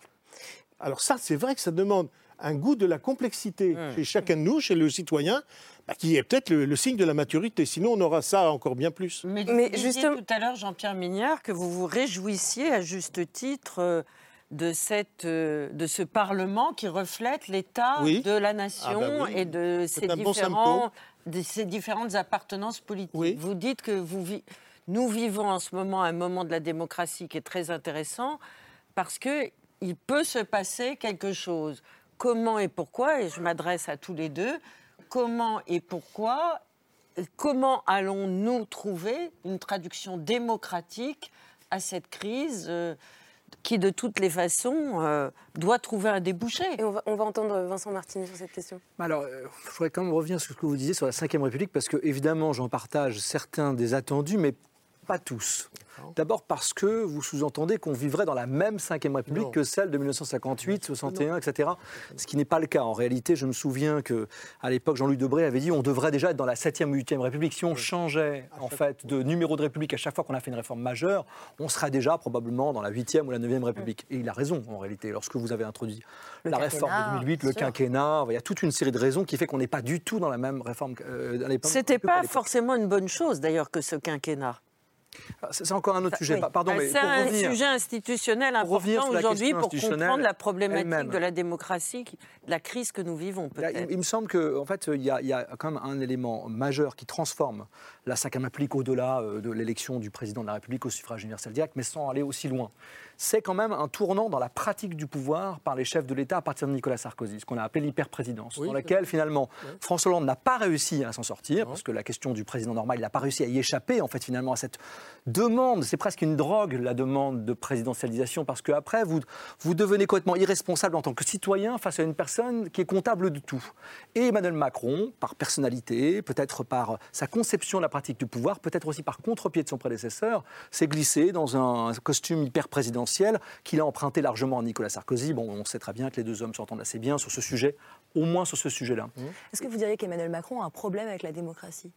Speaker 6: Alors ça, c'est vrai que ça demande un goût de la complexité mmh. chez chacun de nous, chez le citoyen, bah, qui est peut-être le, signe de la maturité. Sinon, on aura ça encore bien plus.
Speaker 19: Mais, Mais justement... tout à l'heure, Jean-Pierre Mignard, que vous vous réjouissiez à juste titre euh, de, cette, euh, de ce Parlement qui reflète l'état de la nation ah bah et de ses, différents, de ses différentes appartenances politiques. Vous dites que vous nous vivons en ce moment un moment de la démocratie qui est très intéressant parce qu'il peut se passer quelque chose. Comment et pourquoi, et je m'adresse à tous les deux, comment et pourquoi, comment allons-nous trouver une traduction démocratique à cette crise euh, qui, de toutes les façons, euh, doit trouver un débouché.
Speaker 2: Et on va, entendre Vincent Martini sur cette question.
Speaker 17: Alors, euh, je voudrais quand même revenir sur ce que vous disiez sur la Ve République, parce que, évidemment, j'en partage certains des attendus, mais pas tous. D'abord parce que vous sous-entendez qu'on vivrait dans la même Ve République que celle de 1958, 61, etc. Ce qui n'est pas le cas. En réalité, je me souviens que à l'époque, Jean-Louis Debré avait dit on devrait déjà être dans la 7e ou 8e République. Si on changeait en fait de numéro de République à chaque fois qu'on a fait une réforme majeure, on serait déjà probablement dans la 8e ou la 9e République. Et il a raison en réalité. Lorsque vous avez introduit la réforme de 2008, le quinquennat, il y a toute une série de raisons qui fait qu'on n'est pas du tout dans la même réforme
Speaker 19: euh, à l'époque. C'était pas forcément une bonne chose d'ailleurs que ce quinquennat.
Speaker 17: Ah, c'est encore un autre sujet. Pardon,
Speaker 19: mais c'est un sujet institutionnel important aujourd'hui pour comprendre la problématique de la démocratie, de la crise que nous vivons.
Speaker 17: Il, il, me semble qu'en en fait, il y, a, il y, a, quand même un élément majeur qui transforme la 5 République au-delà euh, de l'élection du président de la République au suffrage universel direct, mais sans aller aussi loin. C'est quand même un tournant dans la pratique du pouvoir par les chefs de l'État à partir de Nicolas Sarkozy, ce qu'on a appelé l'hyperprésidence, dans laquelle finalement François Hollande n'a pas réussi à s'en sortir, parce que la question du président normal, il n'a pas réussi à y échapper, en fait, finalement, à cette demande, c'est presque une drogue, la demande de présidentialisation, parce qu'après, vous, vous devenez complètement irresponsable en tant que citoyen face à une personne qui est comptable de tout. Et Emmanuel Macron, par personnalité, peut-être par sa conception de la pratique du pouvoir, peut-être aussi par contre-pied de son prédécesseur, s'est glissé dans un costume hyper présidentiel qu'il a emprunté largement à Nicolas Sarkozy. Bon, on sait très bien que les deux hommes s'entendent assez bien sur ce sujet, au moins sur ce sujet-là.
Speaker 15: Mmh. Est-ce que vous diriez qu'Emmanuel Macron a un problème avec la démocratie?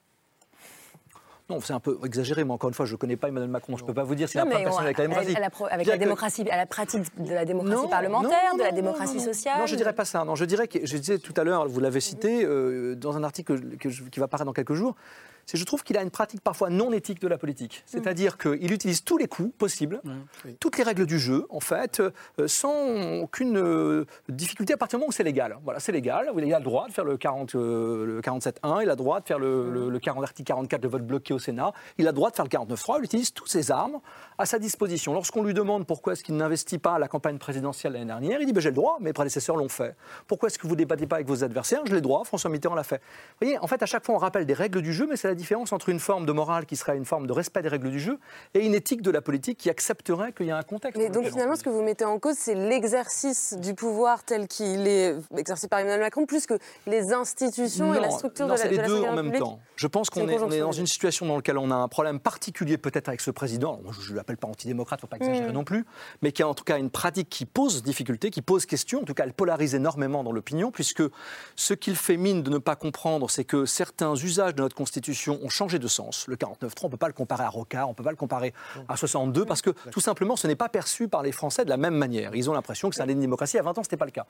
Speaker 17: Non, c'est un peu exagéré, mais encore une fois, je ne connais pas Emmanuel Macron. Je ne peux pas vous dire s'il a un problème avec la démocratie.
Speaker 15: avec la, démocratie, à la pratique de la démocratie parlementaire, de la démocratie sociale
Speaker 17: Non, je ne dirais pas ça. Non, je dirais que, je disais tout à l'heure, vous l'avez cité, euh, dans un article qui va paraître dans quelques jours, c'est je trouve qu'il a une pratique parfois non éthique de la politique. Mm. C'est-à-dire qu'il utilise tous les coups possibles, mm. toutes les règles du jeu, en fait, euh, sans aucune euh, difficulté à partir du moment où c'est légal. Voilà, c'est légal. Il a le droit de faire le, 40, euh, le 47.1, il a le droit de faire le, mm. le, 40, article 44 de vote bloqué au Sénat, il a le droit de faire le 49.3, il utilise toutes ses armes à sa disposition. Lorsqu'on lui demande pourquoi est-ce qu'il n'investit pas à la campagne présidentielle l'année dernière, il dit ben, j'ai le droit, mes prédécesseurs l'ont fait. Pourquoi est-ce que vous ne débattez pas avec vos adversaires? Je l'ai le droit, François Mitterrand l'a fait. Vous voyez, en fait, à chaque fois, on rappelle des règles du jeu, mais c'est la différence entre une forme de morale qui serait une forme de respect des règles du jeu et une éthique de la politique qui accepterait qu'il y a un contexte.
Speaker 2: Mais donc finalement, ce que vous mettez en cause, c'est l'exercice du pouvoir tel qu'il est exercé par Emmanuel Macron, plus que les institutions et la structure
Speaker 17: non,
Speaker 2: de la,
Speaker 17: c'est les deux en même temps. Je pense qu'on est, est, dans une situation dans laquelle on a un problème particulier peut-être avec ce président. je ne l'appelle pas antidémocrate, il ne faut pas exagérer mm. non plus, mais qui a en tout cas une pratique qui pose difficulté, qui pose question. En tout cas, elle polarise énormément dans l'opinion, puisque ce qu'il fait mine de ne pas comprendre, c'est que certains usages de notre Constitution ont changé de sens. Le 49.3, on ne peut pas le comparer à Rocard, on ne peut pas le comparer à 62, parce que tout simplement, ce n'est pas perçu par les Français de la même manière. Ils ont l'impression que c'est un une démocratie. À 20 ans, ce n'était pas le cas.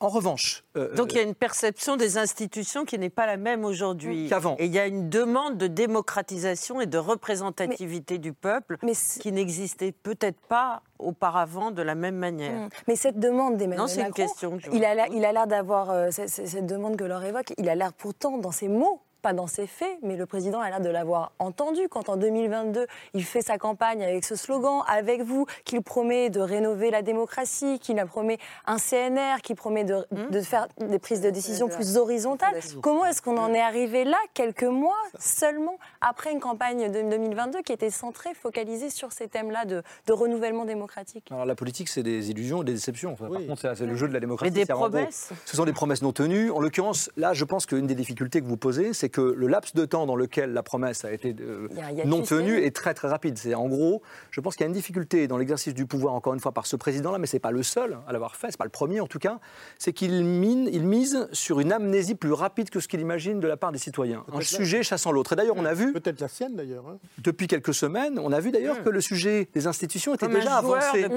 Speaker 17: En revanche.
Speaker 19: Euh, Donc il y a une perception des institutions qui n'est pas la même aujourd'hui.
Speaker 17: Qu'avant.
Speaker 19: Et il y a une demande de démocratisation et de représentativité du peuple qui n'existait peut-être pas auparavant de la même manière. Mmh.
Speaker 15: Mais cette demande d'Emmanuel Macron, une question il a l'air d'avoir, euh, cette demande que l'on évoque, il a l'air pourtant dans ses mots pas dans ses faits, mais le président a l'air de l'avoir entendu quand en 2022, il fait sa campagne avec ce slogan, avec vous, qu'il promet de rénover la démocratie, qu'il promet un CNR, qu'il promet de, hmm de, faire des prises de décision plus horizontales. Comment est-ce qu'on en est arrivé là, quelques mois seulement après une campagne de 2022 qui était centrée, focalisée sur ces thèmes-là de, de, renouvellement démocratique?
Speaker 17: Alors la politique, c'est des illusions et des déceptions. Par contre, c'est le jeu de la démocratie.
Speaker 19: Et des promesses.
Speaker 17: ce sont des promesses non tenues. En l'occurrence, là, je pense qu'une des difficultés que vous posez, c'est que le laps de temps dans lequel la promesse a été euh, non tenue est très très rapide. C'est en gros, je pense qu'il y a une difficulté dans l'exercice du pouvoir, encore une fois, par ce président-là, mais ce n'est pas le seul à l'avoir fait, ce n'est pas le premier en tout cas, c'est qu'il mine, il mise sur une amnésie plus rapide que ce qu'il imagine de la part des citoyens. Un sujet chassant l'autre. Et d'ailleurs, on a vu.
Speaker 6: Peut-être la sienne d'ailleurs. Hein.
Speaker 17: Depuis quelques semaines, on a vu d'ailleurs que le sujet des institutions était déjà avancé.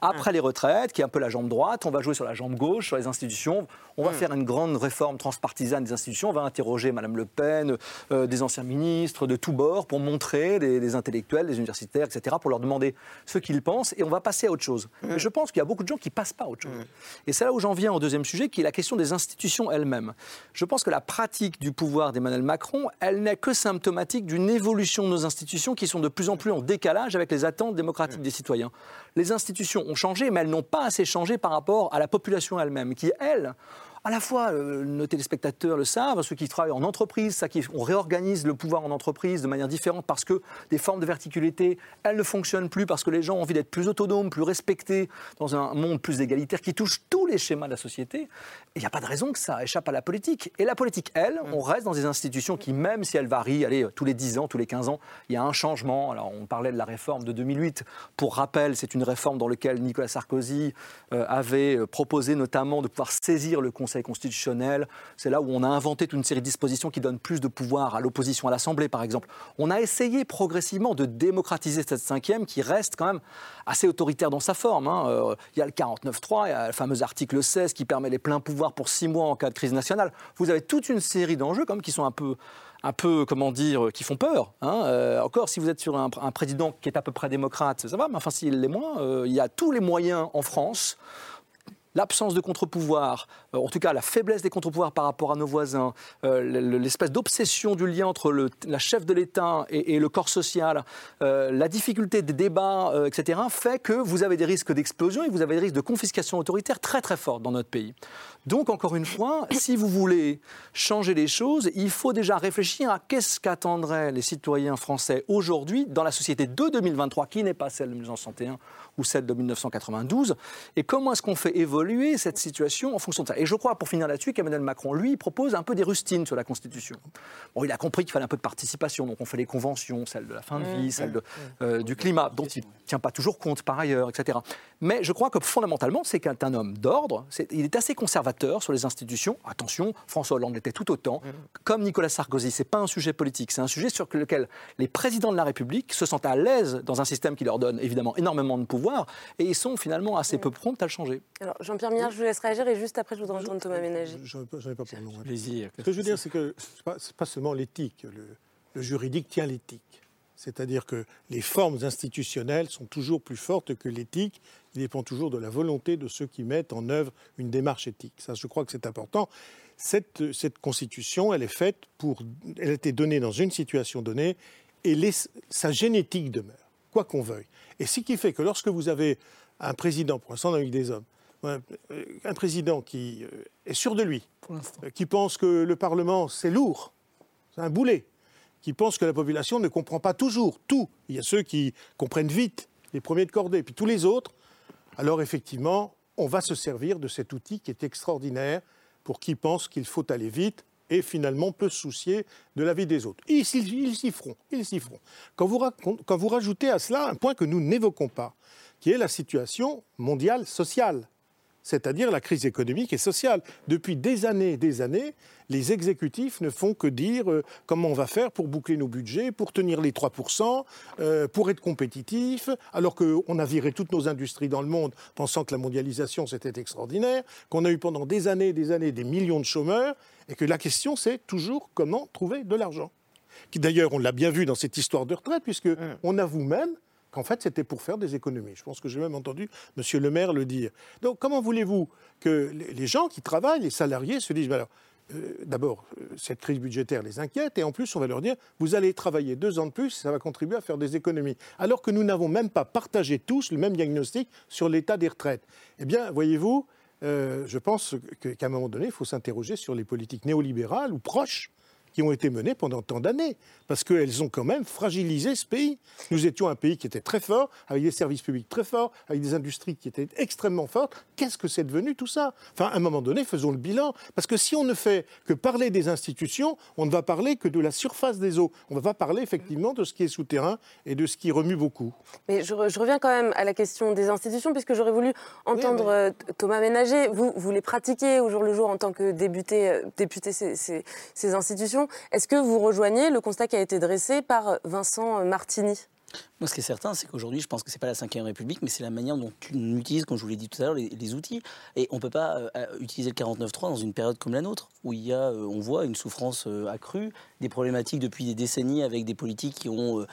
Speaker 17: après les retraites, qui est un peu la jambe droite, on va jouer sur la jambe gauche, sur les institutions. On va faire une grande réforme transpartisane des institutions. On va interroger Mme Le Pen euh, des anciens ministres de tous bords pour montrer les, intellectuels, les universitaires, etc., pour leur demander ce qu'ils pensent et on va passer à autre chose. Mm. Mais je pense qu'il y a beaucoup de gens qui passent pas à autre chose. Mm. Et c'est là où j'en viens au deuxième sujet, qui est la question des institutions elles-mêmes. Je pense que la pratique du pouvoir d'Emmanuel Macron, elle n'est que symptomatique d'une évolution de nos institutions qui sont de plus en plus en décalage avec les attentes démocratiques mm. des citoyens. Les institutions ont changé, mais elles n'ont pas assez changé par rapport à la population elle-même, qui, elle, à la fois, euh, nos téléspectateurs le savent, ceux qui travaillent en entreprise, ça qui, on réorganise le pouvoir en entreprise de manière différente parce que des formes de verticalité, elles ne fonctionnent plus parce que les gens ont envie d'être plus autonomes, plus respectés dans un monde plus égalitaire qui touche tous les schémas de la société. Il n'y a pas de raison que ça échappe à la politique. Et la politique, elle, on reste dans des institutions qui, même si elles varient, allez, tous les 10 ans, tous les 15 ans, il y a un changement. Alors, on parlait de la réforme de 2008. Pour rappel, c'est une réforme dans laquelle Nicolas Sarkozy euh, avait euh, proposé notamment de pouvoir saisir le Conseil constitutionnel. C'est là où on a inventé toute une série de dispositions qui donnent plus de pouvoir à l'opposition à l'Assemblée, par exemple. On a essayé progressivement de démocratiser cette cinquième qui reste quand même assez autoritaire dans sa forme. Hein. Euh, il y a le 49.3, il y a le fameux article 16 qui permet les pleins pouvoirs pour six mois en cas de crise nationale. Vous avez toute une série d'enjeux qui sont un peu un peu, comment dire, qui font peur. Hein. Euh, encore, si vous êtes sur un, président qui est à peu près démocrate, ça va, mais enfin, s'il l'est moins, euh, il y a tous les moyens en France l'absence de contre-pouvoir, euh, en tout cas la faiblesse des contre-pouvoirs par rapport à nos voisins, euh, l'espèce d'obsession du lien entre la chef de l'État et, le corps social, euh, la difficulté des débats, etc., fait que vous avez des risques d'explosion et vous avez des risques de confiscation autoritaire très très forts dans notre pays. Donc, encore une fois, si vous voulez changer les choses, il faut déjà réfléchir à qu'est-ce qu'attendraient les citoyens français aujourd'hui dans la société de 2023, qui n'est pas celle de 1961 ou celle de 1992, et comment est-ce qu'on fait évoluer cette situation en fonction de ça. Je crois, pour finir là-dessus, qu'Emmanuel Macron, lui, propose un peu des rustines sur la Constitution. Bon, il a compris qu'il fallait un peu de participation, donc on fait les conventions, celle de la fin de vie, mmh, celle mmh, mmh. Euh, du climat, dont il ne tient pas toujours compte par ailleurs, etc. Mais je crois que fondamentalement, c'est qu'un homme d'ordre, il est assez conservateur sur les institutions. Attention, François Hollande l'était tout autant. Comme Nicolas Sarkozy, c'est pas un sujet politique, c'est un sujet sur lequel les présidents de la République se sentent à l'aise dans un système qui leur donne évidemment énormément de pouvoir et ils sont finalement assez peu prompts à le changer.
Speaker 2: Alors, Jean-Pierre Mignard, je vous laisse réagir et juste après, je voudrais entendre Thomas Ménager.
Speaker 6: Je n'en ai pas pour long. Ce que je veux dire, c'est que ce n'est pas, seulement l'éthique. Le, juridique tient l'éthique. C'est-à-dire que les formes institutionnelles sont toujours plus fortes que l'éthique. Il dépend toujours de la volonté de ceux qui mettent en œuvre une démarche éthique. Ça, je crois que c'est important. Cette, cette, constitution, elle est faite pour. Elle a été donnée dans une situation donnée et sa génétique demeure quoi qu'on veuille. Et ce qui fait que lorsque vous avez un président, pour l'instant avec des hommes, un président qui euh, est sûr de lui, qui pense que le Parlement c'est lourd, c'est un boulet, qui pense que la population ne comprend pas toujours tout. Il y a ceux qui comprennent vite, les premiers de cordée, puis tous les autres. Alors effectivement, on va se servir de cet outil qui est extraordinaire pour qui pense qu'il faut aller vite et finalement peut se soucier de la vie des autres. Ils, s'y feront, ils s'y feront. Quand vous, quand vous rajoutez à cela un point que nous n'évoquons pas, qui est la situation mondiale sociale c'est-à-dire la crise économique et sociale. Depuis des années et des années, les exécutifs ne font que dire euh, comment on va faire pour boucler nos budgets, pour tenir les 3%, euh, pour être compétitifs, alors qu'on a viré toutes nos industries dans le monde pensant que la mondialisation c'était extraordinaire, qu'on a eu pendant des années et des années des millions de chômeurs, et que la question c'est toujours comment trouver de l'argent. D'ailleurs, on l'a bien vu dans cette histoire de retraite, puisque mmh. on avoue même qu'en fait c'était pour faire des économies. Je pense que j'ai même entendu M. le maire le dire. Donc comment voulez-vous que les gens qui travaillent, les salariés, se disent, ben euh, d'abord, euh, cette crise budgétaire les inquiète, et en plus, on va leur dire, vous allez travailler deux ans de plus, ça va contribuer à faire des économies. Alors que nous n'avons même pas partagé tous le même diagnostic sur l'état des retraites. Eh bien, voyez-vous, euh, je pense qu'à un moment donné, il faut s'interroger sur les politiques néolibérales ou proches qui ont été menées pendant tant d'années, parce qu'elles ont quand même fragilisé ce pays. Nous étions un pays qui était très fort, avec des services publics très forts, avec des industries qui étaient extrêmement fortes. Qu'est-ce que c'est devenu tout ça? Enfin, à un moment donné, faisons le bilan, parce que si on ne fait que parler des institutions, on ne va parler que de la surface des eaux. On ne va pas parler effectivement de ce qui est souterrain et de ce qui remue beaucoup.
Speaker 2: Mais je, reviens quand même à la question des institutions, puisque j'aurais voulu entendre euh, Thomas Ménager. Vous, vous les pratiquez au jour le jour en tant que député, euh, ces institutions? Est-ce que vous rejoignez le constat qui a été dressé par Vincent Martini?
Speaker 14: Moi, ce qui est certain, c'est qu'aujourd'hui, je pense que ce n'est pas la Ve République, mais c'est la manière dont on utilise, comme je vous l'ai dit tout à l'heure, les, outils. Et on ne peut pas euh, utiliser le 49.3 dans une période comme la nôtre, où il y a, euh, on voit une souffrance euh, accrue, des problématiques depuis des décennies avec des politiques qui ont,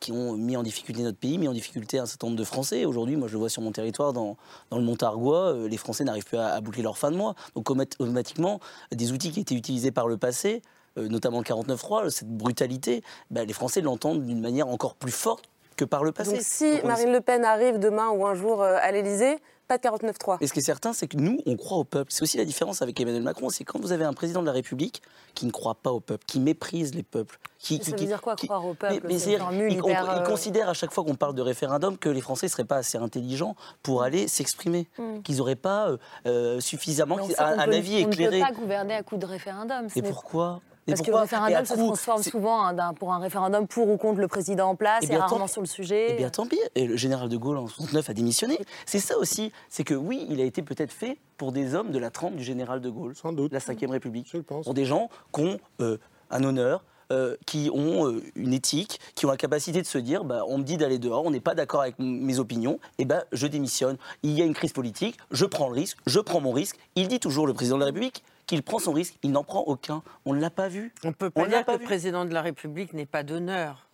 Speaker 14: qui ont mis en difficulté notre pays, mis en difficulté un certain nombre de Français. Aujourd'hui, moi, je le vois sur mon territoire, dans, dans le Montargois, les Français n'arrivent plus à, à, boucler leur fin de mois. Donc, automatiquement, des outils qui étaient utilisés par le passé, euh, notamment le 49-3, cette brutalité, ben, les Français l'entendent d'une manière encore plus forte que par le passé.
Speaker 2: Donc si Marine Le Pen arrive demain ou un jour euh, à l'Élysée, pas de 49-3.
Speaker 14: Et ce qui est certain, c'est que nous, on croit au peuple. C'est aussi la différence avec Emmanuel Macron, c'est quand vous avez un président de la République qui ne croit pas au peuple, qui méprise les peuples. Qui,
Speaker 15: ça veut dire quoi, croire au peuple?
Speaker 14: mais, il, euh, considère à chaque fois qu'on parle de référendum que les Français ne seraient pas assez intelligents pour aller s'exprimer, hmm. qu'ils n'auraient pas euh, suffisamment un, avis éclairé.
Speaker 15: On ne peut pas gouverner à coup de référendum.
Speaker 14: Et pourquoi
Speaker 15: parce que le référendum se transforme souvent hein, pour un référendum pour ou contre le président en place, et, rarement sur le sujet.
Speaker 14: Eh bien tant pis. Et le général de Gaulle en 69 a démissionné. C'est ça aussi. C'est que oui, il a été peut-être fait pour des hommes de la trempe du général de Gaulle,
Speaker 6: Sans doute.
Speaker 14: la Ve République, Je pense. pour des gens qui ont euh, un honneur. Euh, qui ont euh, une éthique, qui ont la capacité de se dire bah, on me dit d'aller dehors, on n'est pas d'accord avec mes opinions, et eh ben je démissionne. Il y a une crise politique, je prends le risque, je prends mon risque. Il dit toujours le président de la République qu'il prend son risque. Il n'en prend aucun. On ne l'a pas vu.
Speaker 19: On ne peut pas dire que le président de la République n'est pas d'honneur.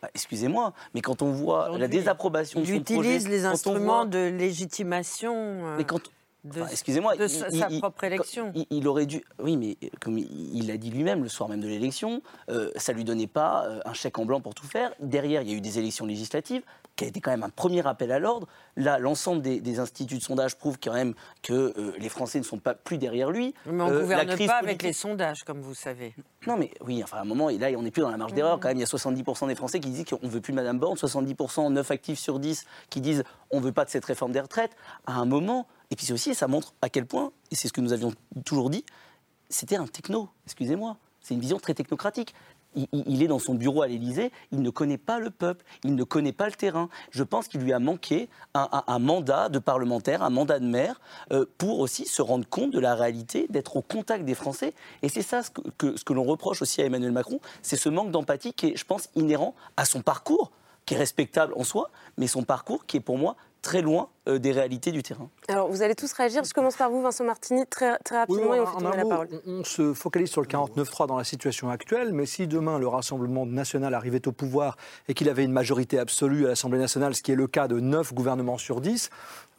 Speaker 14: Bah, excusez-moi, mais quand on voit la désapprobation de son
Speaker 19: projet... Il utilise les instruments de légitimation... Euh,
Speaker 14: mais quand, excusez-moi,
Speaker 19: de sa propre élection.
Speaker 14: Il, aurait dû, oui, mais comme il l'a dit lui-même le soir même de l'élection, euh, ça lui donnait pas euh, un chèque en blanc pour tout faire. Derrière, il y a eu des élections législatives, qui a été quand même un premier appel à l'ordre. Là, l'ensemble des, instituts de sondage prouvent quand même que euh, les Français ne sont pas plus derrière lui.
Speaker 19: Mais on ne gouverne pas avec les sondages, comme vous savez.
Speaker 14: Non, mais oui, enfin, à un moment, et là, on n'est plus dans la marge d'erreur. Quand même, il y a 70% des Français qui disent qu'on ne veut plus de Mme Borne, 70%, 9 actifs sur 10 qui disent on ne veut pas de cette réforme des retraites. À un moment, et puis c'est aussi, ça montre à quel point, et c'est ce que nous avions toujours dit, c'était un techno, excusez-moi. C'est une vision très technocratique. Il, est dans son bureau à l'Élysée, il ne connaît pas le peuple, il ne connaît pas le terrain. Je pense qu'il lui a manqué un, mandat de parlementaire, un mandat de maire, euh, pour aussi se rendre compte de la réalité, d'être au contact des Français. Et c'est ça ce que, ce que l'on reproche aussi à Emmanuel Macron, c'est ce manque d'empathie qui est, je pense, inhérent à son parcours, qui est respectable en soi, mais son parcours qui est pour moi très loin euh, des réalités du terrain.
Speaker 2: Alors, vous allez tous réagir. Je commence par vous, Vincent Martini, très, très rapidement, et on fait la parole.
Speaker 17: On, se focalise sur le 49-3 dans la situation actuelle, mais si demain le Rassemblement national arrivait au pouvoir et qu'il avait une majorité absolue à l'Assemblée nationale, ce qui est le cas de 9 gouvernements sur 10,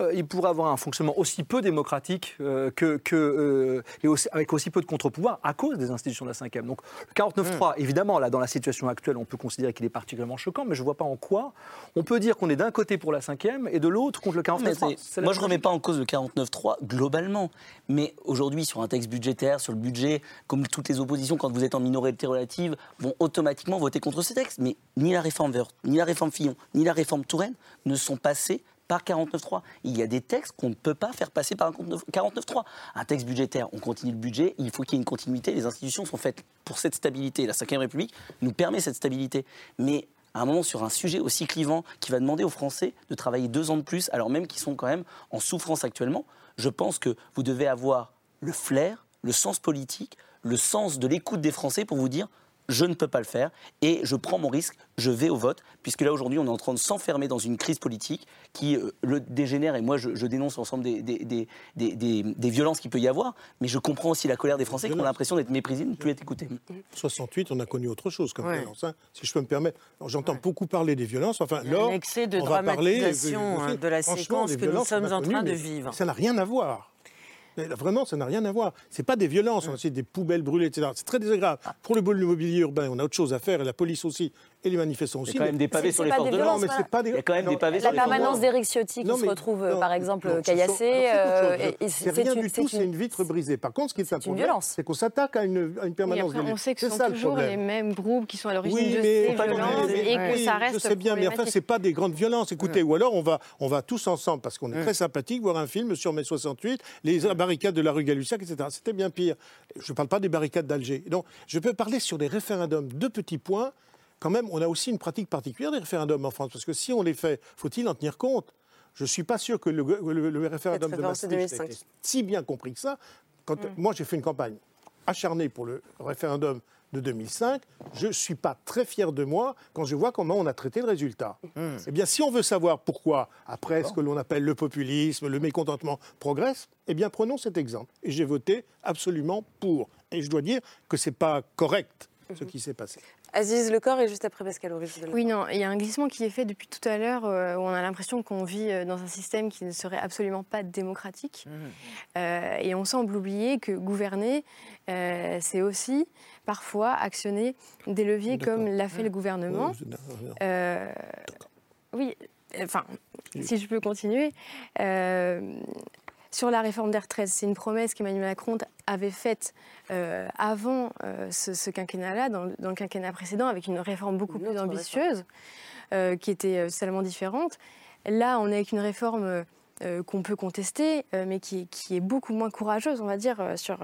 Speaker 17: euh, il pourrait avoir un fonctionnement aussi peu démocratique euh, que, que et avec aussi peu de contre-pouvoir à cause des institutions de la 5e. Donc, le 49-3, mmh. évidemment, là, dans la situation actuelle, on peut considérer qu'il est particulièrement choquant, mais je ne vois pas en quoi on peut dire qu'on est d'un côté pour la 5e et de l'autre contre le 49.3.
Speaker 14: Moi, je ne remets pas en cause le 49.3 globalement. Mais aujourd'hui, sur un texte budgétaire, sur le budget, comme toutes les oppositions, quand vous êtes en minorité relative, vont automatiquement voter contre ce texte. Mais ni la réforme Vert, ni la réforme Fillon, ni la réforme Touraine ne sont passés par 49.3. Il y a des textes qu'on ne peut pas faire passer par un 49.3. Un texte budgétaire, on continue le budget, il faut qu'il y ait une continuité. Les institutions sont faites pour cette stabilité. La 5ème République nous permet cette stabilité. Mais à un moment sur un sujet aussi clivant qui va demander aux Français de travailler deux ans de plus, alors même qu'ils sont quand même en souffrance actuellement, je pense que vous devez avoir le flair, le sens politique, le sens de l'écoute des Français pour vous dire je ne peux pas le faire et je prends mon risque, je vais au vote, puisque là aujourd'hui on est en train de s'enfermer dans une crise politique qui euh, le dégénère et moi je, dénonce l'ensemble des, des, des, violences qu'il peut y avoir, mais je comprends aussi la colère des Français qui ont l'impression d'être méprisés, de ne plus être écoutés.
Speaker 6: 68, on a connu autre chose comme violence, hein, si je peux me permettre. J'entends beaucoup parler des violences, enfin
Speaker 19: là, un excès de dramatisation parler, hein, de la séquence que nous sommes en train de vivre.
Speaker 6: Ça n'a rien à voir. Vraiment, ça n'a rien à voir. C'est pas des violences, c'est des poubelles brûlées, etc. C'est très désagréable. Pour le mobilier urbain, on a autre chose à faire, et la police aussi, et les manifestants aussi.
Speaker 14: Il y a quand même des pavés sur les forces de l'ordre. des. Il y a quand même des pavés
Speaker 15: sur les La permanence d'Éric Ciotti qui se retrouve, euh, par exemple, caillassée.
Speaker 6: Euh, c'est rien du tout, c'est une vitre brisée. Par contre, ce qui est un problème, c'est qu'on s'attaque à une permanence
Speaker 18: On sait que ce sont toujours les mêmes groupes qui sont à l'origine de ces violences et que ça reste.
Speaker 6: Je sais bien, mais enfin, c'est pas des grandes violences. Écoutez, ou alors on va tous ensemble, parce qu'on est très sympathiques, voir un film sur mai 68, les barricades de la rue Gallus etc. C'était bien pire. Je ne parle pas des barricades d'Alger. Donc, je peux parler sur des référendums. Deux petits points. Quand même, on a aussi une pratique particulière des référendums en France, parce que si on les fait, faut-il en tenir compte? Je ne suis pas sûr que le, référendum de Maastricht ait si bien compris que ça. Quand, mm. Moi, j'ai fait une campagne acharnée pour le référendum de 2005, je ne suis pas très fier de moi quand je vois comment on a traité le résultat. Hmm. Eh bien, si on veut savoir pourquoi, après ce que l'on appelle le populisme, le mécontentement progresse, eh bien, prenons cet exemple. Et j'ai voté absolument pour. Et je dois dire que ce n'est pas correct ce qui s'est passé.
Speaker 2: Aziz Le corps et juste après Pascal
Speaker 18: Oui, non, il y a un glissement qui est fait depuis tout à l'heure euh, où on a l'impression qu'on vit euh, dans un système qui ne serait absolument pas démocratique. Mmh. Euh, et on semble oublier que gouverner, c'est aussi parfois actionner des leviers comme l'a fait le mmh. gouvernement. oui, enfin, si je peux continuer, euh, sur la réforme des retraites, c'est une promesse qu'Emmanuel Macron avait faite euh, avant euh, ce, quinquennat-là, dans, le quinquennat précédent, avec une réforme beaucoup plus ambitieuse, qui était totalement différente. Là, on est avec une réforme qu'on peut contester, mais qui, qui, est beaucoup moins courageuse, on va dire, sur,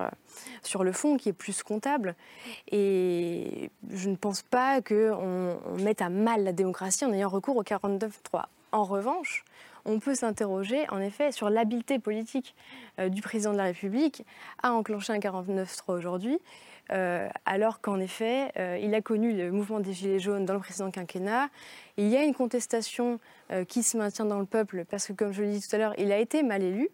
Speaker 18: sur le fond, qui est plus comptable. Et je ne pense pas qu'on on mette à mal la démocratie en ayant recours au 49-3. En revanche, on peut s'interroger en effet sur l'habileté politique euh, du président de la République à enclencher un 49-3 aujourd'hui, euh, alors qu'en effet, euh, il a connu le mouvement des Gilets jaunes dans le précédent quinquennat. Il y a une contestation qui se maintient dans le peuple parce que, comme je le dis tout à l'heure, il a été mal élu.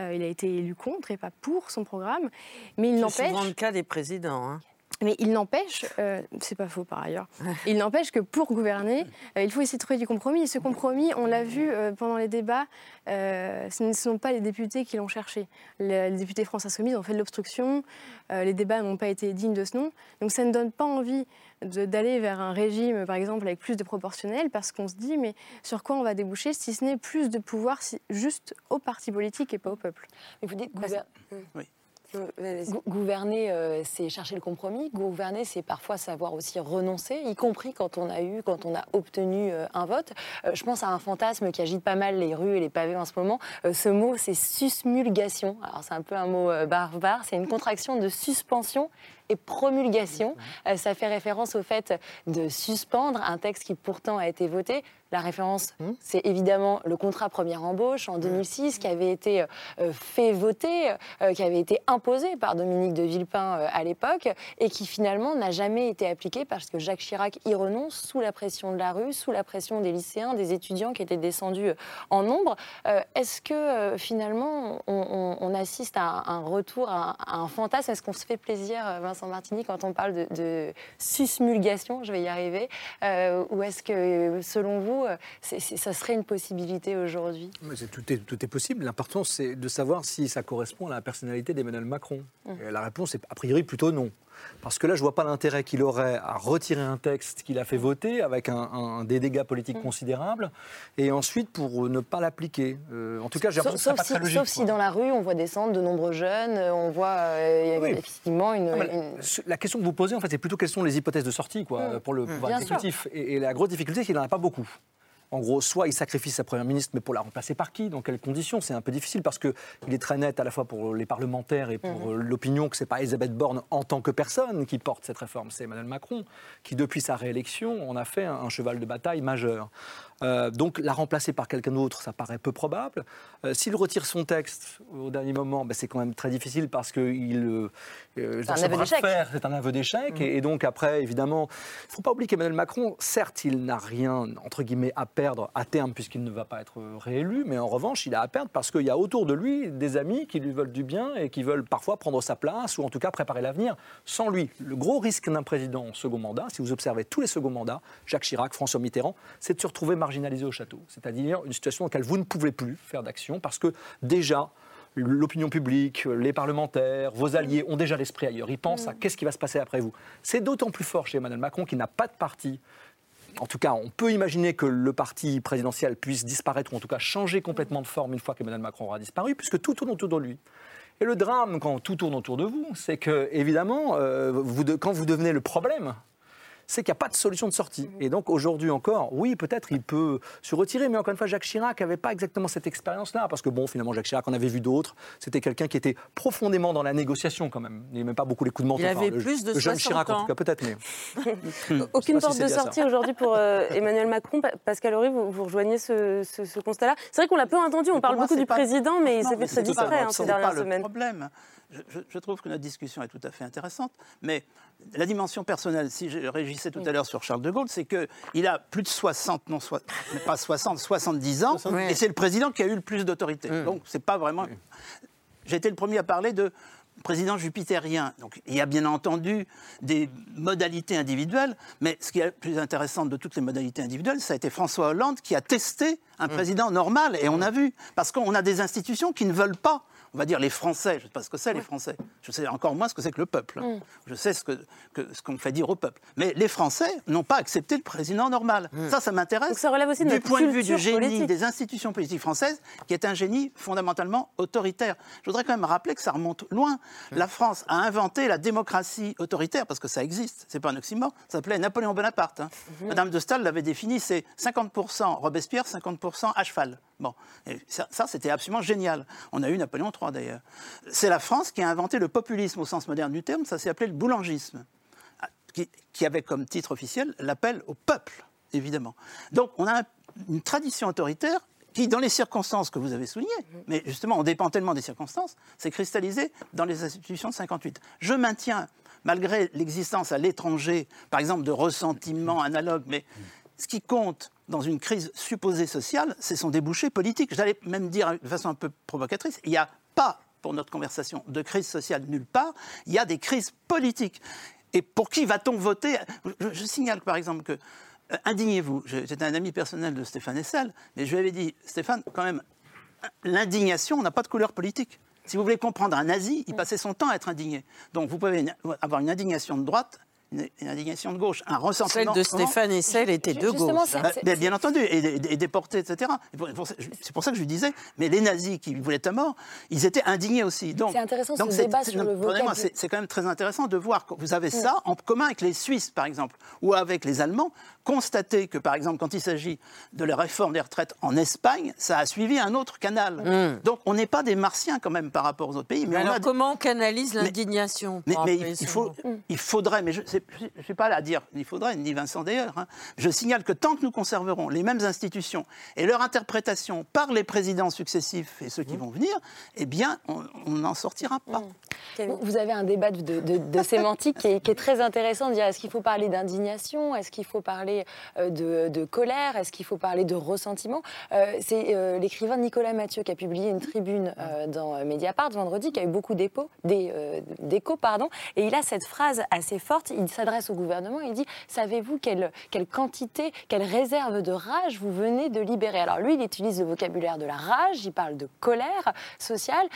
Speaker 18: il a été élu contre et pas pour son programme. Mais il n'empêche. C'est
Speaker 19: souvent le cas des présidents. Hein.
Speaker 18: Mais il n'empêche, euh, c'est pas faux par ailleurs, il n'empêche que pour gouverner, euh, il faut essayer de trouver du compromis. Et ce compromis, on l'a vu euh, pendant les débats, ce ne sont pas les députés qui l'ont cherché. Les, députés France Insoumise ont fait de l'obstruction, les débats n'ont pas été dignes de ce nom. Donc ça ne donne pas envie d'aller vers un régime, par exemple, avec plus de proportionnel, parce qu'on se dit, mais sur quoi on va déboucher, si ce n'est plus de pouvoir juste aux partis politiques et pas au peuple
Speaker 15: Mais vous dites, oui. Gouverner, euh, c'est chercher le compromis. Gouverner, c'est parfois savoir aussi renoncer, y compris quand on a eu, quand on a obtenu euh, un vote. Euh, je pense à un fantasme qui agite pas mal les rues et les pavés en ce moment. ce mot, c'est susmulgation. Alors c'est un peu un mot barbare. C'est une contraction de suspension et promulgation. ça fait référence au fait de suspendre un texte qui pourtant a été voté. La référence, mmh. c'est évidemment le contrat première embauche en 2006 qui avait été euh, fait voter, euh, qui avait été imposé par Dominique de Villepin euh, à l'époque et qui finalement n'a jamais été appliqué parce que Jacques Chirac y renonce sous la pression de la rue, sous la pression des lycéens, des étudiants qui étaient descendus en nombre. Est-ce que finalement on, assiste à un, retour, à un, fantasme? Est-ce qu'on se fait plaisir, Vincent Martini, quand on parle de, de susmulgation, je vais y arriver, ou est-ce que selon vous, euh, ça serait une possibilité aujourd'hui
Speaker 17: tout est, tout est possible. L'important, c'est de savoir si ça correspond à la personnalité d'Emmanuel Macron. Mmh. la réponse est a priori plutôt non. Parce que là, je ne vois pas l'intérêt qu'il aurait à retirer un texte qu'il a fait voter avec un, des dégâts politiques mmh. considérables, et ensuite pour ne pas l'appliquer. Euh, en tout cas, j'ai l'impression que
Speaker 15: pas très logique. Sauf si dans la rue, on voit descendre de nombreux jeunes, on voit euh, effectivement une,
Speaker 17: La question que vous posez, en fait, c'est plutôt quelles sont les hypothèses de sortie quoi, mmh. pour le pouvoir exécutif. Et, et, la grosse difficulté, c'est qu'il n'en a pas beaucoup. En gros, soit il sacrifie sa première ministre, mais pour la remplacer par qui Dans quelles conditions C'est un peu difficile parce qu'il est très net à la fois pour les parlementaires et pour mhm. l'opinion que ce n'est pas Elisabeth Borne en tant que personne qui porte cette réforme, c'est Emmanuel Macron qui, depuis sa réélection, en a fait un cheval de bataille majeur. Euh, donc la remplacer par quelqu'un d'autre, ça paraît peu probable. Euh, s'il retire son texte au dernier moment, ben, c'est quand même très difficile parce que il, euh,
Speaker 15: c'est un aveu d'échec.
Speaker 17: C'est un aveu d'échec. Et, donc après, évidemment, il ne faut pas oublier qu'Emmanuel Macron, certes, il n'a rien, entre guillemets, à perdre à terme puisqu'il ne va pas être réélu, mais en revanche, il a à perdre parce qu'il y a autour de lui des amis qui lui veulent du bien et qui veulent parfois prendre sa place ou en tout cas préparer l'avenir sans lui. Le gros risque d'un président en second mandat, si vous observez tous les seconds mandats, Jacques Chirac, François Mitterrand, c'est de se retrouver marginalisé au château. C'est-à-dire une situation dans laquelle vous ne pouvez plus faire d'action parce que déjà, l'opinion publique, les parlementaires, vos alliés ont déjà l'esprit ailleurs. Ils pensent à mm. qu'est-ce qui va se passer après vous. C'est d'autant plus fort chez Emmanuel Macron qui n'a pas de parti. En tout cas, on peut imaginer que le parti présidentiel puisse disparaître ou en tout cas changer complètement de forme une fois qu'Emmanuel Macron aura disparu, puisque tout tourne autour de lui. Et le drame, quand tout tourne autour de vous, c'est que, évidemment, euh, vous quand vous devenez le problème, c'est qu'il n'y a pas de solution de sortie. Et donc aujourd'hui encore, oui, peut-être il peut se retirer, mais encore une fois, Jacques Chirac n'avait pas exactement cette expérience-là, parce que bon, finalement, Jacques Chirac, on avait vu d'autres, c'était quelqu'un qui était profondément dans la négociation quand même. Il n'aimait pas beaucoup les coups de menton.
Speaker 19: Il avait plus de
Speaker 17: Jean Chirac, en tout cas, peut-être, mais.
Speaker 2: Aucune porte de sortie aujourd'hui pour euh, Emmanuel Macron. Pascal Horry, vous, vous rejoignez ce, constat-là? C'est vrai qu'on l'a peu entendu, on parle beaucoup du président, mais il s'est fait très discret hein, ces dernières semaines.
Speaker 16: Le problème je, trouve que notre discussion est tout à fait intéressante, mais la dimension personnelle, si je régissais tout à l'heure sur Charles de Gaulle, c'est qu'il a plus de 60, non pas 60, 70 ans, et c'est le président qui a eu le plus d'autorité. Donc c'est pas vraiment... J'ai été le premier à parler de président jupitérien. Donc il y a bien entendu des modalités individuelles, mais ce qui est le plus intéressant de toutes les modalités individuelles, ça a été François Hollande qui a testé un mmh. président normal, et on a vu, parce qu'on a des institutions qui ne veulent pas on va dire les Français, je ne sais pas ce que c'est les Français, je sais encore moins ce que c'est que le peuple, mm. je sais ce qu'on que, ce qu'on fait dire au peuple. Mais les Français n'ont pas accepté le président normal. Mm. Ça, ça m'intéresse.
Speaker 2: Ça relève aussi de
Speaker 16: du point de vue du
Speaker 2: génie
Speaker 16: des institutions politiques françaises, qui est un génie fondamentalement autoritaire. Je voudrais quand même rappeler que ça remonte loin. Mm. La France a inventé la démocratie autoritaire, parce que ça existe, c'est pas un oxymore, ça s'appelait Napoléon Bonaparte. Hein. Mm-hmm. Madame de Staël l'avait défini, c'est 50% Robespierre, 50% à cheval. Bon, ça, ça c'était absolument génial. On a eu Napoléon III d'ailleurs. C'est la France qui a inventé le populisme au sens moderne du terme, ça s'est appelé le boulangisme, qui, avait comme titre officiel l'appel au peuple, évidemment. Donc on a une tradition autoritaire qui, dans les circonstances que vous avez soulignées, mais justement on dépend tellement des circonstances, s'est cristallisée dans les institutions de 58. Je maintiens, malgré l'existence à l'étranger, par exemple, de ressentiments analogues, mais ce qui compte dans une crise supposée sociale, c'est son débouché politique. J'allais même dire de façon un peu provocatrice, il n'y a pas, pour notre conversation, de crise sociale nulle part, il y a des crises politiques. Et pour qui va-t-on voter? Je, signale par exemple que, euh, indignez-vous, j'étais un ami personnel de Stéphane Essel, mais je lui avais dit, Stéphane, quand même, l'indignation n'a pas de couleur politique. Si vous voulez comprendre un nazi, il passait son temps à être indigné. Donc vous pouvez avoir une indignation de droite une, indignation de gauche, un ressentiment.
Speaker 19: Celle de Stéphane Essel était de gauche.
Speaker 16: Hein. bien entendu, et, déportés, etc. C'est pour ça que je lui disais, mais les nazis qui voulaient ta mort, ils étaient indignés aussi.
Speaker 15: C'est intéressant ce débat sur le vocabulaire.
Speaker 16: C'est quand même très intéressant de voir que vous avez ça en commun avec les Suisses, par exemple, ou avec les Allemands, constater que, par exemple, quand il s'agit de la réforme des retraites en Espagne, ça a suivi un autre canal. Hmm. Donc, on n'est pas des martiens quand même par rapport aux autres pays.
Speaker 19: Mais, alors, comment on canalise l'indignation
Speaker 16: Mais, il, faut, il faudrait, mais je ne suis pas là à dire il faudrait, ni Vincent d'ailleurs, hein. je signale que tant que nous conserverons les mêmes institutions et leur interprétation par les présidents successifs et ceux qui hmm. vont venir, eh bien, on n'en sortira pas.
Speaker 15: Hmm. Vous avez un débat de, sémantique qui est, qui est, très intéressant de dire est-ce qu'il faut parler d'indignation, est-ce qu'il faut parler euh, de, colère? Est-ce qu'il faut parler de ressentiment? Euh, C'est euh, l'écrivain Nicolas Mathieu qui a publié une tribune dans Mediapart vendredi, qui a eu beaucoup d'échos, pardon, et il a cette phrase assez forte. Il s'adresse au gouvernement. Il dit Savez-vous quelle, quelle quantité, quelle réserve de rage vous venez de libérer? Alors lui, il utilise le vocabulaire de la rage. Il parle de colère sociale.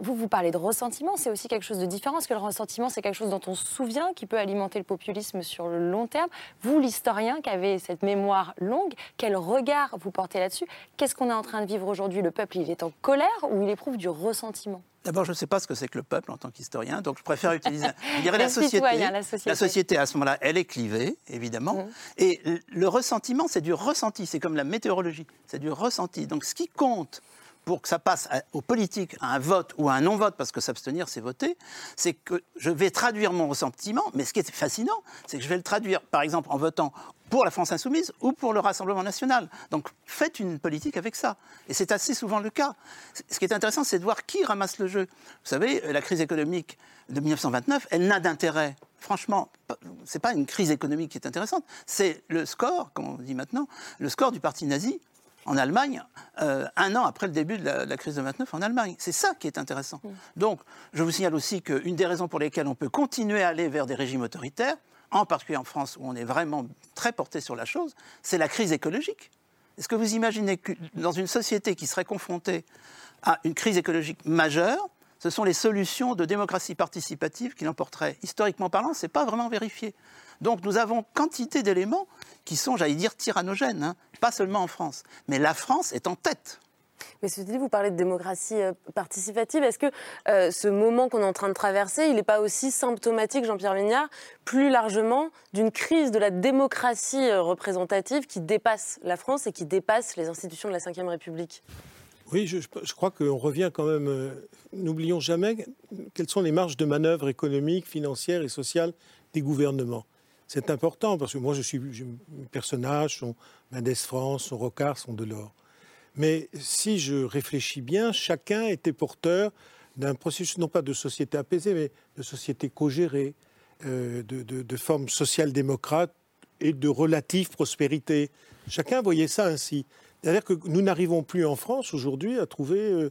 Speaker 15: vous, vous parlez de ressentiment. C'est aussi quelque chose de différent, parce que le ressentiment, c'est quelque chose dont on se souvient, qui peut alimenter le populisme sur le long terme. Vous, l'historien, avez cette mémoire longue, quel regard vous portez là-dessus? Qu'est-ce qu'on est en train de vivre aujourd'hui? Le peuple, il est en colère ou il éprouve du ressentiment?
Speaker 16: D'abord, je ne sais pas ce que c'est que le peuple en tant qu'historien, donc je préfère utiliser. Je dirais la, société, la, société. à ce moment-là, elle est clivée, évidemment. Mmh. Et le ressentiment, c'est du ressenti. C'est comme la météorologie. C'est du ressenti. Donc, ce qui compte pour que ça passe aux politiques à un vote ou à un non-vote, parce que s'abstenir, c'est voter, c'est que je vais traduire mon ressentiment, mais ce qui est fascinant, c'est que je vais le traduire, par exemple, en votant pour la France insoumise ou pour le Rassemblement national. Donc faites une politique avec ça. Et c'est assez souvent le cas. Ce qui est intéressant, c'est de voir qui ramasse le jeu. Vous savez, la crise économique de 1929, elle n'a d'intérêt. Franchement, ce n'est pas une crise économique qui est intéressante, c'est le score, comme on dit maintenant, le score du parti nazi en Allemagne, euh, un an après le début de la, crise de 29 en Allemagne. C'est ça qui est intéressant. Donc, je vous signale aussi qu'une des raisons pour lesquelles on peut continuer à aller vers des régimes autoritaires, en particulier en France, où on est vraiment très porté sur la chose, c'est la crise écologique. Est-ce que vous imaginez que dans une société qui serait confrontée à une crise écologique majeure, ce sont les solutions de démocratie participative qui l'emporteraient? Historiquement parlant, ce n'est pas vraiment vérifié. Donc nous avons quantité d'éléments qui sont, j'allais dire, tyrannogènes, hein. pas seulement en France. Mais la France est en tête.
Speaker 2: Mais ceci dit, vous parlez de démocratie euh, participative. Est-ce que euh, ce moment qu'on est en train de traverser, il n'est pas aussi symptomatique, Jean-Pierre Vignard, plus largement d'une crise de la démocratie euh, représentative qui dépasse la France et qui dépasse les institutions de la Ve République?
Speaker 6: Oui, je, je crois qu'on revient quand même. N'oublions jamais quelles sont les marges de manœuvre économiques, financières et sociales des gouvernements. C'est important parce que moi, je suis, mes personnages sont Mendes France, sont Rocard, sont Delors. Mais si je réfléchis bien, chacun était porteur d'un processus, non pas de société apaisée, mais de société co-gérée, euh, de, de, forme social-démocrate et de relative prospérité. Chacun voyait ça ainsi. C'est-à-dire que nous n'arrivons plus en France aujourd'hui à trouver euh,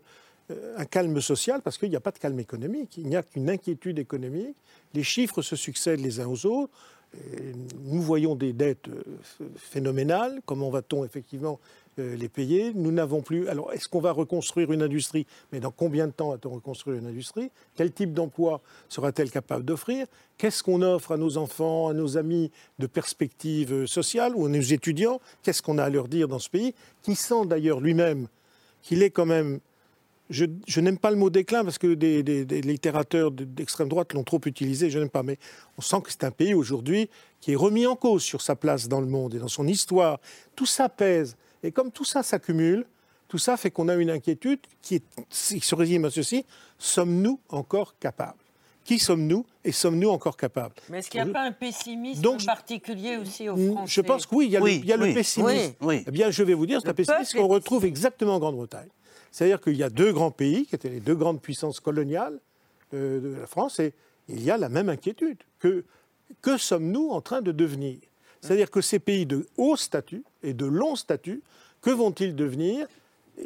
Speaker 6: euh, un calme social parce qu'il n'y a pas de calme économique. Il n'y a qu'une inquiétude économique. Les chiffres se succèdent les uns aux autres. Nous voyons des dettes euh, phénoménales. Comment va-t-on effectivement euh, les payer? Nous n'avons plus. Alors, est-ce qu'on va reconstruire une industrie? Mais dans combien de temps va-t-on reconstruire une industrie? Quel type d'emploi sera-t-elle capable d'offrir? Qu'est-ce qu'on offre à nos enfants, à nos amis de perspectives sociales ou à nos étudiants? Qu'est-ce qu'on a à leur dire dans ce pays? Qui sent d'ailleurs lui-même qu'il est quand même je, n'aime pas le mot déclin parce que des, littérateurs d'extrême droite l'ont trop utilisé, je n'aime pas, mais on sent que c'est un pays aujourd'hui qui est remis en cause sur sa place dans le monde et dans son histoire. Tout ça pèse. Et comme tout ça s'accumule, tout ça fait qu'on a une inquiétude qui, est, qui se résume à ceci sommes-nous encore capables? Qui sommes-nous et sommes-nous encore capables?
Speaker 19: Mais est-ce qu'il n'y a pas un pessimisme Donc, particulier aussi aux Français
Speaker 6: Je pense que oui, il y a, le, il y a le, pessimisme. Eh bien, je vais vous dire, c'est un pessimisme qu'on retrouve exactement en Grande-Bretagne. C'est-à-dire qu'il y a deux grands pays, qui étaient les deux grandes puissances coloniales de, la France, et il y a la même inquiétude. Que, que sommes-nous en train de devenir C'est-à-dire que ces pays de haut statut et de long statut, que vont-ils devenir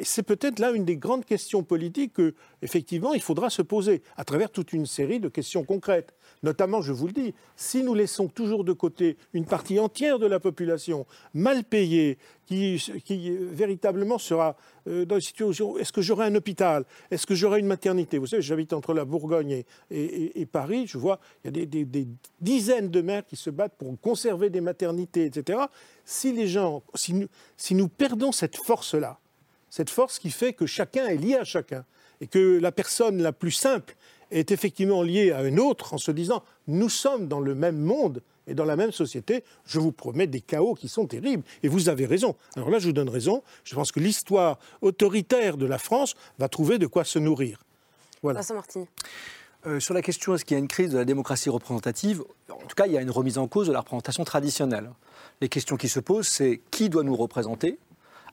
Speaker 6: c'est peut-être là une des grandes questions politiques que, effectivement, il faudra se poser à travers toute une série de questions concrètes. Notamment, je vous le dis, si nous laissons toujours de côté une partie entière de la population mal payée, qui, véritablement sera euh, dans une situation est-ce que j'aurai un hôpital? Est-ce que j'aurai une maternité? Vous savez, j'habite entre la Bourgogne et, Paris, je vois, il y a des, dizaines de maires qui se battent pour conserver des maternités, etc. Si les gens, si nous perdons cette force-là, cette force qui fait que chacun est lié à chacun et que la personne la plus simple est effectivement liée à une autre en se disant nous sommes dans le même monde et dans la même société, je vous promets des chaos qui sont terribles. Et vous avez raison. Alors là, je vous donne raison. Je pense que l'histoire autoritaire de la France va trouver de quoi se nourrir.
Speaker 2: Voilà. Martini.
Speaker 17: Euh, sur la question est-ce qu'il y a une crise de la démocratie représentative, en tout cas, il y a une remise en cause de la représentation traditionnelle. Les questions qui se posent, c'est qui doit nous représenter?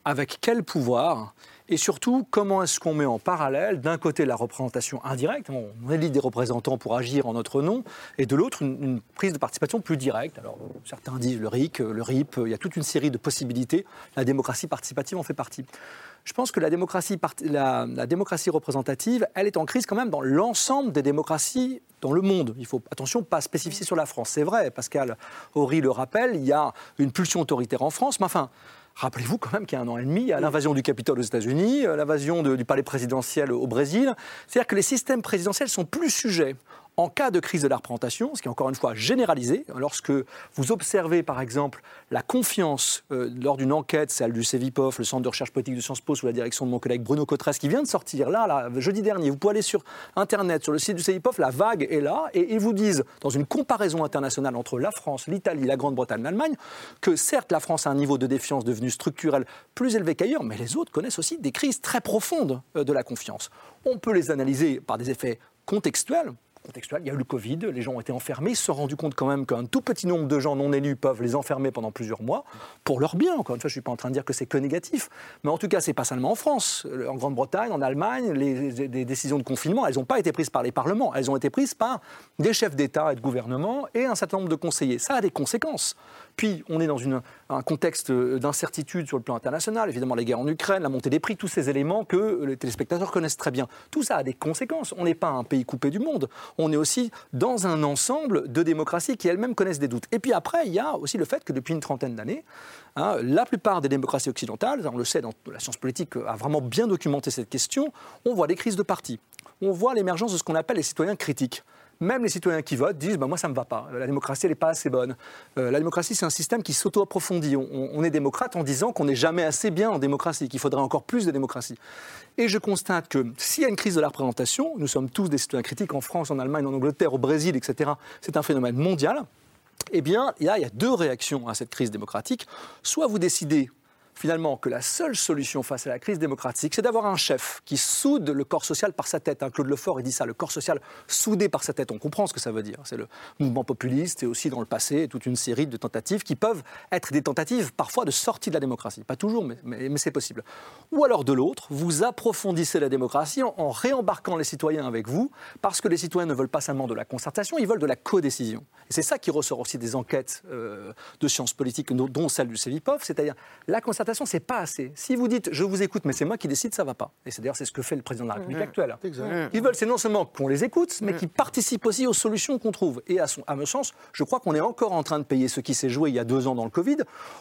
Speaker 17: Avec quel pouvoir et surtout, comment est-ce qu'on met en parallèle, d'un côté, la représentation indirecte, on élit des représentants pour agir en notre nom, et de l'autre, une, prise de participation plus directe. Alors, certains disent le RIC, le RIP, il y a toute une série de possibilités. La démocratie participative en fait partie. Je pense que la démocratie, la démocratie représentative, elle est en crise quand même dans l'ensemble des démocraties dans le monde. Il faut, attention, pas spécifier sur la France. C'est vrai, Pascal Horry le rappelle, il y a une pulsion autoritaire en France, mais enfin, Rappelez-vous quand même qu'il y a un an et demi, il y a l'invasion du Capitole aux États-Unis, euh, l'invasion du palais présidentiel au Brésil. C'est-à-dire que les systèmes présidentiels sont plus sujets en cas de crise de la représentation, ce qui est encore une fois généralisé, lorsque vous observez par exemple la confiance euh, lors d'une enquête, celle du CEVIPOF, le Centre de recherche politique de Sciences Po sous la direction de mon collègue Bruno Cotresse, qui vient de sortir là, là, jeudi dernier, vous pouvez aller sur Internet, sur le site du CEVIPOF, la vague est là, et ils vous disent, dans une comparaison internationale entre la France, l'Italie, la Grande-Bretagne, l'Allemagne, que certes la France a un niveau de défiance devenu structurel plus élevé qu'ailleurs, mais les autres connaissent aussi des crises très profondes euh, de la confiance. On peut les analyser par des effets contextuels, contextuel. Il y a eu le Covid, les gens ont été enfermés, se sont rendus compte quand même qu'un tout petit nombre de gens non élus peuvent les enfermer pendant plusieurs mois, pour leur bien. Encore une fois, je ne suis pas en train de dire que c'est que négatif. Mais en tout cas, c'est pas seulement en France. En Grande-Bretagne, en Allemagne, les, décisions de confinement, elles n'ont pas été prises par les parlements, elles ont été prises par des chefs d'État et de gouvernement et un certain nombre de conseillers. Ça a des conséquences. Puis, on est dans un contexte d'incertitude sur le plan international, évidemment les guerres en Ukraine, la montée des prix, tous ces éléments que les téléspectateurs connaissent très bien. Tout ça a des conséquences. On n'est pas un pays coupé du monde. On est aussi dans un ensemble de démocraties qui elles-mêmes connaissent des doutes. Et puis après, il y a aussi le fait que depuis une trentaine d'années, hein, la plupart des démocraties occidentales, on le sait, la science politique a vraiment bien documenté cette question, on voit des crises de partis. On voit l'émergence de ce qu'on appelle les citoyens critiques même les citoyens qui votent disent bah, Moi, ça ne me va pas. La démocratie, elle n'est pas assez bonne. Euh, la démocratie, c'est un système qui s'auto-approfondit. On, est démocrate en disant qu'on n'est jamais assez bien en démocratie, qu'il faudrait encore plus de démocratie. Et je constate que s'il y a une crise de la représentation, nous sommes tous des citoyens critiques en France, en Allemagne, en Angleterre, au Brésil, etc. C'est un phénomène mondial. Eh bien, il y a deux réactions à cette crise démocratique. Soit vous décidez finalement que la seule solution face à la crise démocratique, c'est d'avoir un chef qui soude le corps social par sa tête. Hein. Claude Lefort, il dit ça, le corps social soudé par sa tête. On comprend ce que ça veut dire. C'est le mouvement populiste et aussi dans le passé toute une série de tentatives qui peuvent être des tentatives parfois de sortie de la démocratie. Pas toujours, mais, c'est possible. Ou alors de l'autre, vous approfondissez la démocratie en, réembarquant les citoyens avec vous, parce que les citoyens ne veulent pas seulement de la concertation, ils veulent de la codécision. Et c'est ça qui ressort aussi des enquêtes euh, de sciences politiques, dont celle du CEVIPOF, c'est-à-dire la concertation représentation, c'est pas assez. Si vous dites je vous écoute, mais c'est moi qui décide, ça va pas. Et c'est d'ailleurs c'est ce que fait le président de la République
Speaker 6: Mmh.
Speaker 17: actuel.
Speaker 6: Exact.
Speaker 17: Ils veulent, c'est non seulement qu'on les écoute, mais qu'ils participent aussi aux solutions qu'on trouve. Et à, son, à mon sens, je crois qu'on est encore en train de payer ce qui s'est joué il y a deux ans dans le Covid,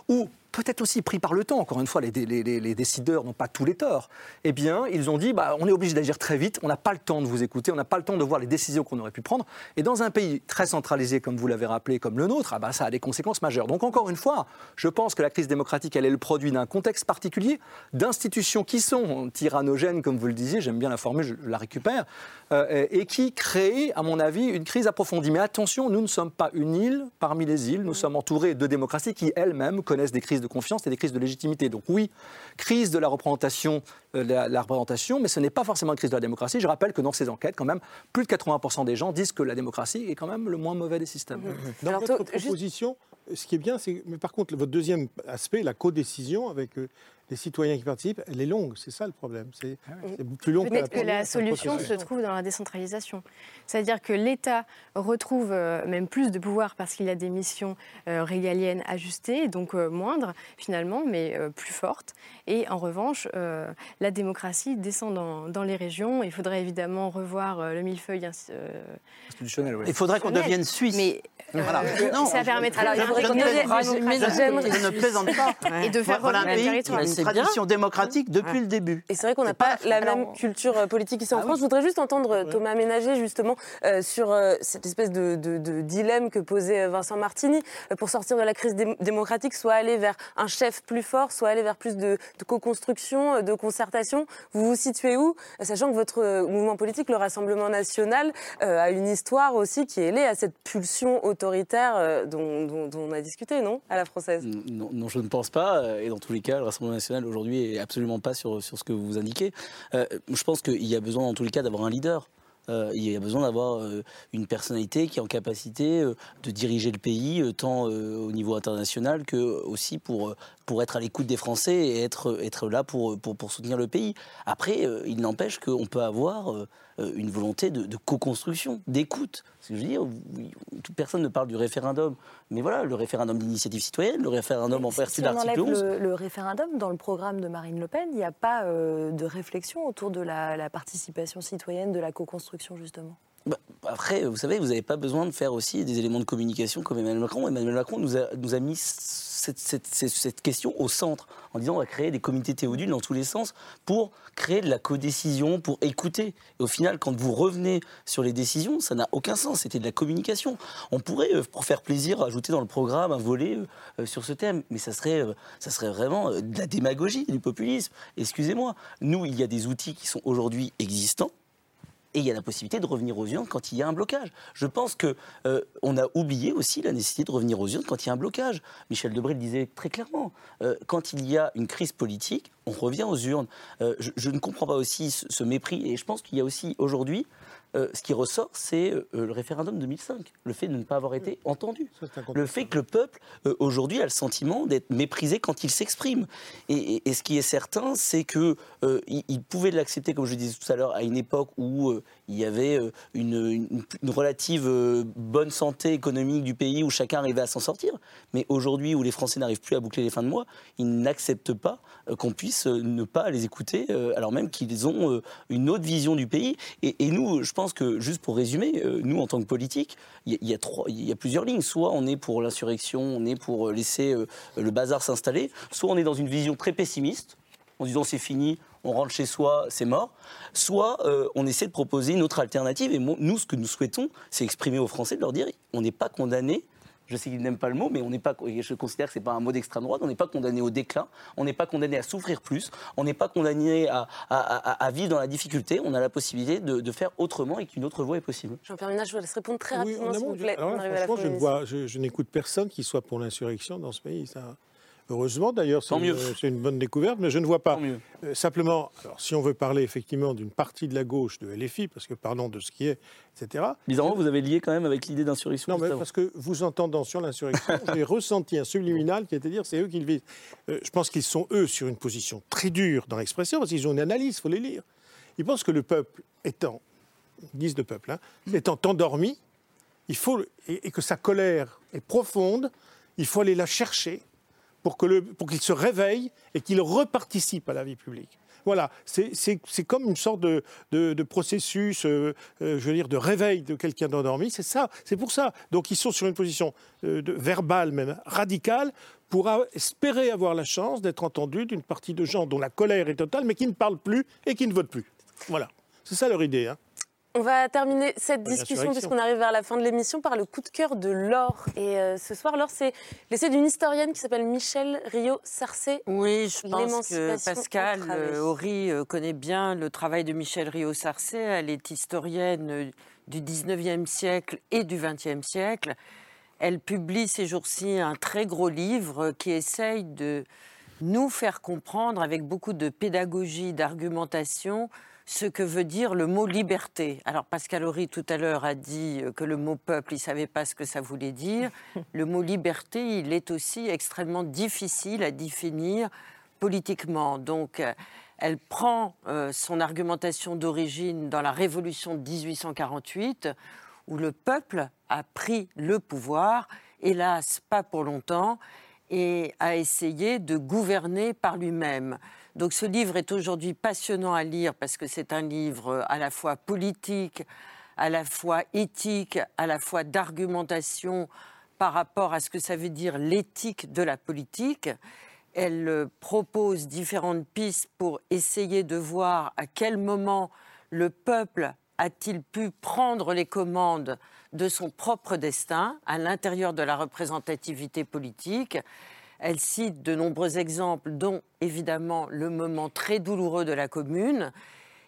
Speaker 17: où peut-être aussi pris par le temps, encore une fois, les, les- les- les décideurs n'ont pas tous les torts, eh bien, ils ont dit, bah, on est obligé d'agir très vite, on n'a pas le temps de vous écouter, on n'a pas le temps de voir les décisions qu'on aurait pu prendre. Et dans un pays très centralisé, comme vous l'avez rappelé, comme le nôtre, ah bah, ça a des conséquences majeures. Donc, encore une fois, je pense que la crise démocratique, elle est le produit d'un contexte particulier, d'institutions qui sont tyrannogènes, comme vous le disiez, j'aime bien la formule, je, je la récupère, euh, et qui créent, à mon avis, une crise approfondie. Mais attention, nous ne sommes pas une île parmi les îles, nous sommes entourés de démocraties qui elles-mêmes connaissent des crises de confiance et des crises de légitimité. Donc oui, crise de la représentation, euh, la, la représentation, mais ce n'est pas forcément une crise de la démocratie. Je rappelle que dans ces enquêtes, quand même, plus de 80% des gens disent que la démocratie est quand même le moins mauvais des systèmes.
Speaker 6: Dans votre proposition, ce qui est bien, c'est mais par contre, votre deuxième aspect, la codécision avec euh, les citoyens qui participent, elle est longue. C'est ça le problème. C'est c'est plus long que la
Speaker 18: Peut-être que la solution se trouve dans la décentralisation. C'est-à-dire que l'État retrouve euh, même plus de pouvoir parce qu'il a des missions euh, régaliennes ajustées, donc euh, moindres finalement, mais euh, plus fortes. Et en revanche, euh, la démocratie descend dans, dans les régions. Il faudrait évidemment revoir euh, le millefeuille euh,
Speaker 17: Institutionnel, oui.
Speaker 16: Il faudrait qu'on devienne suisse.
Speaker 18: Mais euh,
Speaker 16: Voilà. Non,
Speaker 18: ça
Speaker 16: je- devienne- je- je ne plaisante pas.
Speaker 18: et de faire
Speaker 16: Voilà un pays une tradition démocratique depuis le début.
Speaker 2: Et c'est vrai qu'on n'a pas, la même culture euh, politique ici en France. Je voudrais juste entendre euh, Thomas Ménager justement euh, sur euh, cette espèce de, de- de dilemme que posait Vincent Martini pour sortir de la crise dé- démocratique, soit aller vers un chef plus fort, soit aller vers plus de, de co-construction, de concertation. Vous vous situez où, sachant que votre mouvement politique, le Rassemblement national, euh, a une histoire aussi qui est liée à cette pulsion autoritaire euh, dont, dont- dont on a discuté, non, à la française
Speaker 14: Non, non, je ne pense pas. Et dans tous les cas, le Rassemblement national aujourd'hui est absolument pas sur, sur ce que vous indiquez. Euh, je pense qu'il y a besoin, dans tous les cas, d'avoir un leader. Euh, il y a besoin d'avoir euh, une personnalité qui est en capacité de diriger le pays, tant au niveau international que aussi pour, pour être à l'écoute des Français et être, être là pour, pour, pour soutenir le pays. Après, il n'empêche qu'on peut avoir une volonté de, de co-construction, d'écoute. Ce que je veux dire, toute personne ne parle du référendum, mais voilà, le référendum d'initiative citoyenne, le référendum en vertu
Speaker 15: Si enlève
Speaker 14: 11.
Speaker 15: le, le référendum dans le programme de Marine Le Pen, il n'y a pas euh, de réflexion autour de la, la participation citoyenne, de la co-construction justement.
Speaker 14: Bah, après, vous savez, vous n'avez pas besoin de faire aussi des éléments de communication comme Emmanuel Macron. Emmanuel Macron nous a, nous a mis cette, question au centre en disant on va créer des comités théodules dans tous les sens pour créer de la codécision, pour écouter. Et au final, quand vous revenez sur les décisions, ça n'a aucun sens. C'était de la communication. On pourrait, euh, pour faire plaisir, ajouter dans le programme un volet euh, euh, sur ce thème, mais ça serait, ça serait vraiment de la démagogie, du populisme. Excusez-moi. Nous, il y a des outils qui sont aujourd'hui existants. Et il y a la possibilité de revenir aux urnes quand il y a un blocage. Je pense que euh, a oublié aussi la nécessité de revenir aux urnes quand il y a un blocage. Michel Debré le disait très clairement. Euh, quand il y a une crise politique, on revient aux urnes. Euh, je, je ne comprends pas aussi ce, ce mépris. Et je pense qu'il y a aussi aujourd'hui euh, ce qui ressort, c'est euh, le référendum 2005, le fait de ne pas avoir été entendu, le fait que le peuple aujourd'hui a le sentiment d'être méprisé quand il s'exprime. Et, et- et ce qui est certain, c'est que il, il pouvait l'accepter, comme je disais tout à l'heure, à une époque où il y avait une, une- une relative bonne santé économique du pays, où chacun arrivait à s'en sortir. Mais aujourd'hui, où les Français n'arrivent plus à boucler les fins de mois, ils n'acceptent pas qu'on puisse euh, ne pas les écouter, euh, alors même qu'ils ont euh, une autre vision du pays. Et, nous, je pense que, juste pour résumer, nous, en tant que politique, il y, a- plusieurs lignes. Soit on est pour l'insurrection, on est pour laisser le bazar s'installer, soit on est dans une vision très pessimiste, en disant c'est fini, on rentre chez soi, c'est mort. Soit on essaie de proposer une autre alternative. Et nous, ce que nous souhaitons, c'est exprimer aux Français de leur dire on n'est pas condamné. Je sais qu'ils n'aiment pas le mot, mais on n'est pas. Je considère que c'est pas un mot d'extrême droite. On n'est pas condamné au déclin. On n'est pas condamné à souffrir plus. On n'est pas condamné à, à- à- à vivre dans la difficulté. On a la possibilité de, de faire autrement et qu'une autre voie est possible.
Speaker 2: Jean-Pierre Ménage, je vous laisse répondre très
Speaker 6: Oui,
Speaker 2: rapidement,
Speaker 6: en
Speaker 2: s'il vous
Speaker 6: je-
Speaker 2: plaît.
Speaker 6: alors là, franchement, je, ne vois, je, je n'écoute personne qui soit pour l'insurrection dans ce pays. Ça, heureusement, d'ailleurs, c'est une, c'est une bonne découverte, mais je ne vois pas. Euh, simplement, alors, si on veut parler effectivement d'une partie de la gauche de LFI, parce que parlons de ce qui est, etc.
Speaker 14: Bizarrement, vous avez lié quand même avec l'idée d'insurrection.
Speaker 6: Non, mais parce que vous entendant sur l'insurrection, j'ai ressenti un subliminal qui était de dire c'est eux qui le visent. Euh, je pense qu'ils sont, eux, sur une position très dure dans l'expression, parce qu'ils ont une analyse, il faut les lire. Ils pensent que le peuple étant, ils disent le peuple, hein, étant endormi, il faut, et, et que sa colère est profonde, il faut aller la chercher pour qu'il se réveille et qu'il reparticipe à la vie publique. Voilà, c'est comme une sorte de, processus, euh, euh, je veux dire, de réveil de quelqu'un d'endormi. C'est ça, c'est pour ça. Donc ils sont sur une position euh, de, verbale, même radicale, pour espérer avoir la chance d'être entendus d'une partie de gens dont la colère est totale, mais qui ne parlent plus et qui ne votent plus. Voilà, c'est ça leur idée. Hein.
Speaker 2: On va terminer cette discussion, puisqu'on arrive vers la fin de l'émission, par le coup de cœur de Laure. Et euh, ce soir, Laure, c'est l'essai d'une historienne qui s'appelle Michel Rio-Sarcé.
Speaker 19: Oui, je pense que Pascal Horry euh, connaît bien le travail de Michel Rio-Sarcé. Elle est historienne euh, du 19e siècle et du 20e siècle. Elle publie ces jours-ci un très gros livre qui essaye de nous faire comprendre, avec beaucoup de pédagogie, d'argumentation, ce que veut dire le mot liberté. Alors Pascal Horry tout à l'heure a dit que le mot peuple, il ne savait pas ce que ça voulait dire. Le mot liberté, il est aussi extrêmement difficile à définir politiquement. Donc euh, elle prend euh, son argumentation d'origine dans la Révolution de 1848, où le peuple a pris le pouvoir, hélas pas pour longtemps, et a essayé de gouverner par lui-même. Donc ce livre est aujourd'hui passionnant à lire parce que c'est un livre à la fois politique, à la fois éthique, à la fois d'argumentation par rapport à ce que ça veut dire l'éthique de la politique. Elle euh, propose différentes pistes pour essayer de voir à quel moment le peuple a-t-il pu prendre les commandes de son propre destin à l'intérieur de la représentativité politique. Elle cite de nombreux exemples, dont évidemment le moment très douloureux de la commune.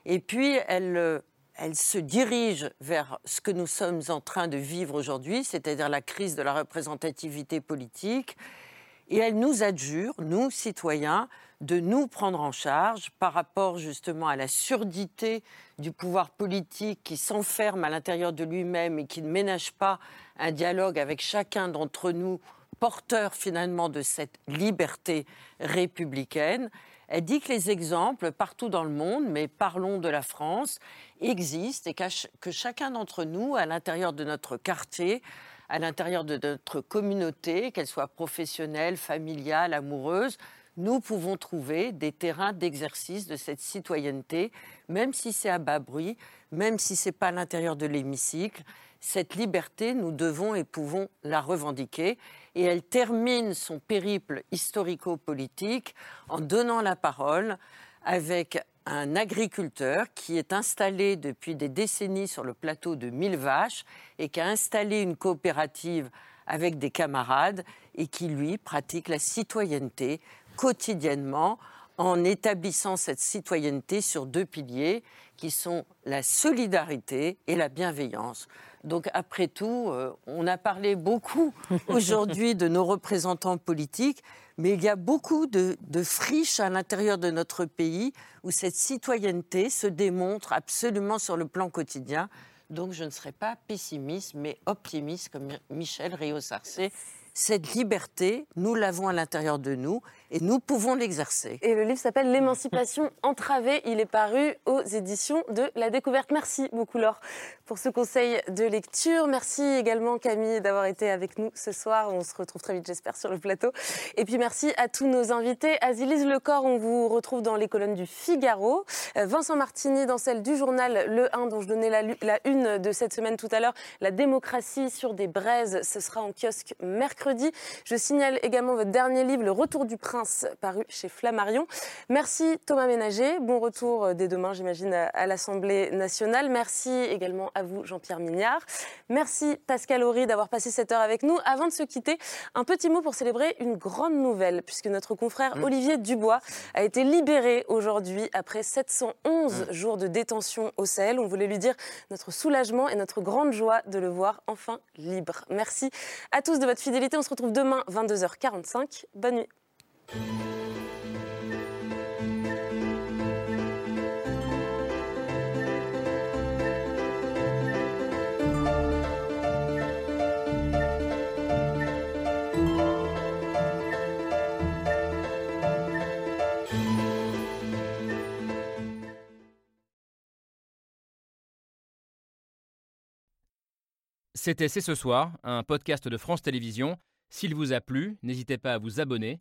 Speaker 19: Et puis, elle, elle se dirige vers ce que nous sommes en train de vivre aujourd'hui, c'est-à-dire la crise de la représentativité politique. Et elle nous adjure, nous, citoyens, de nous prendre en charge par rapport justement à la surdité du pouvoir politique qui s'enferme à l'intérieur de lui-même et qui ne ménage pas un dialogue avec chacun d'entre nous porteur finalement de cette liberté républicaine. Elle dit que les exemples partout dans le monde, mais parlons de la France, existent et que chacun d'entre nous, à l'intérieur de notre quartier, à l'intérieur de notre communauté, qu'elle soit professionnelle, familiale, amoureuse, nous pouvons trouver des terrains d'exercice de cette citoyenneté, même si c'est à bas bruit, même si ce n'est pas à l'intérieur de l'hémicycle. Cette liberté, nous devons et pouvons la revendiquer et elle termine son périple historico-politique en donnant la parole avec un agriculteur qui est installé depuis des décennies sur le plateau de Mille Vaches et qui a installé une coopérative avec des camarades et qui, lui, pratique la citoyenneté quotidiennement en établissant cette citoyenneté sur deux piliers qui sont la solidarité et la bienveillance. Donc après tout, euh, on a parlé beaucoup aujourd'hui de nos représentants politiques, mais il y a beaucoup de, friches à l'intérieur de notre pays où cette citoyenneté se démontre absolument sur le plan quotidien. Donc je ne serai pas pessimiste, mais optimiste comme Michel Rio-Sarcé cette liberté, nous l'avons à l'intérieur de nous et nous pouvons l'exercer.
Speaker 2: Et le livre s'appelle L'émancipation entravée. Il est paru aux éditions de La Découverte. Merci beaucoup Laure pour ce conseil de lecture. Merci également Camille d'avoir été avec nous ce soir. On se retrouve très vite j'espère sur le plateau. Et puis merci à tous nos invités. Azilise Lecor, on vous retrouve dans les colonnes du Figaro. Euh, Vincent Martini dans celle du journal Le 1 dont je donnais la, la une de cette semaine tout à l'heure. La démocratie sur des braises, ce sera en kiosque mercredi je signale également votre dernier livre, Le Retour du Prince, paru chez Flammarion. Merci Thomas Ménager. Bon retour euh, dès demain, j'imagine, à l'Assemblée nationale. Merci également à vous, Jean-Pierre Mignard. Merci Pascal Horry d'avoir passé cette heure avec nous. Avant de se quitter, un petit mot pour célébrer une grande nouvelle, puisque notre confrère mm. Olivier Dubois a été libéré aujourd'hui après 711 mm. jours de détention au Sahel. On voulait lui dire notre soulagement et notre grande joie de le voir enfin libre. Merci à tous de votre fidélité on se retrouve demain, 22h45. Bonne nuit.
Speaker 1: C'était C'est ce soir, un podcast de France Télévisions. S'il vous a plu, n'hésitez pas à vous abonner.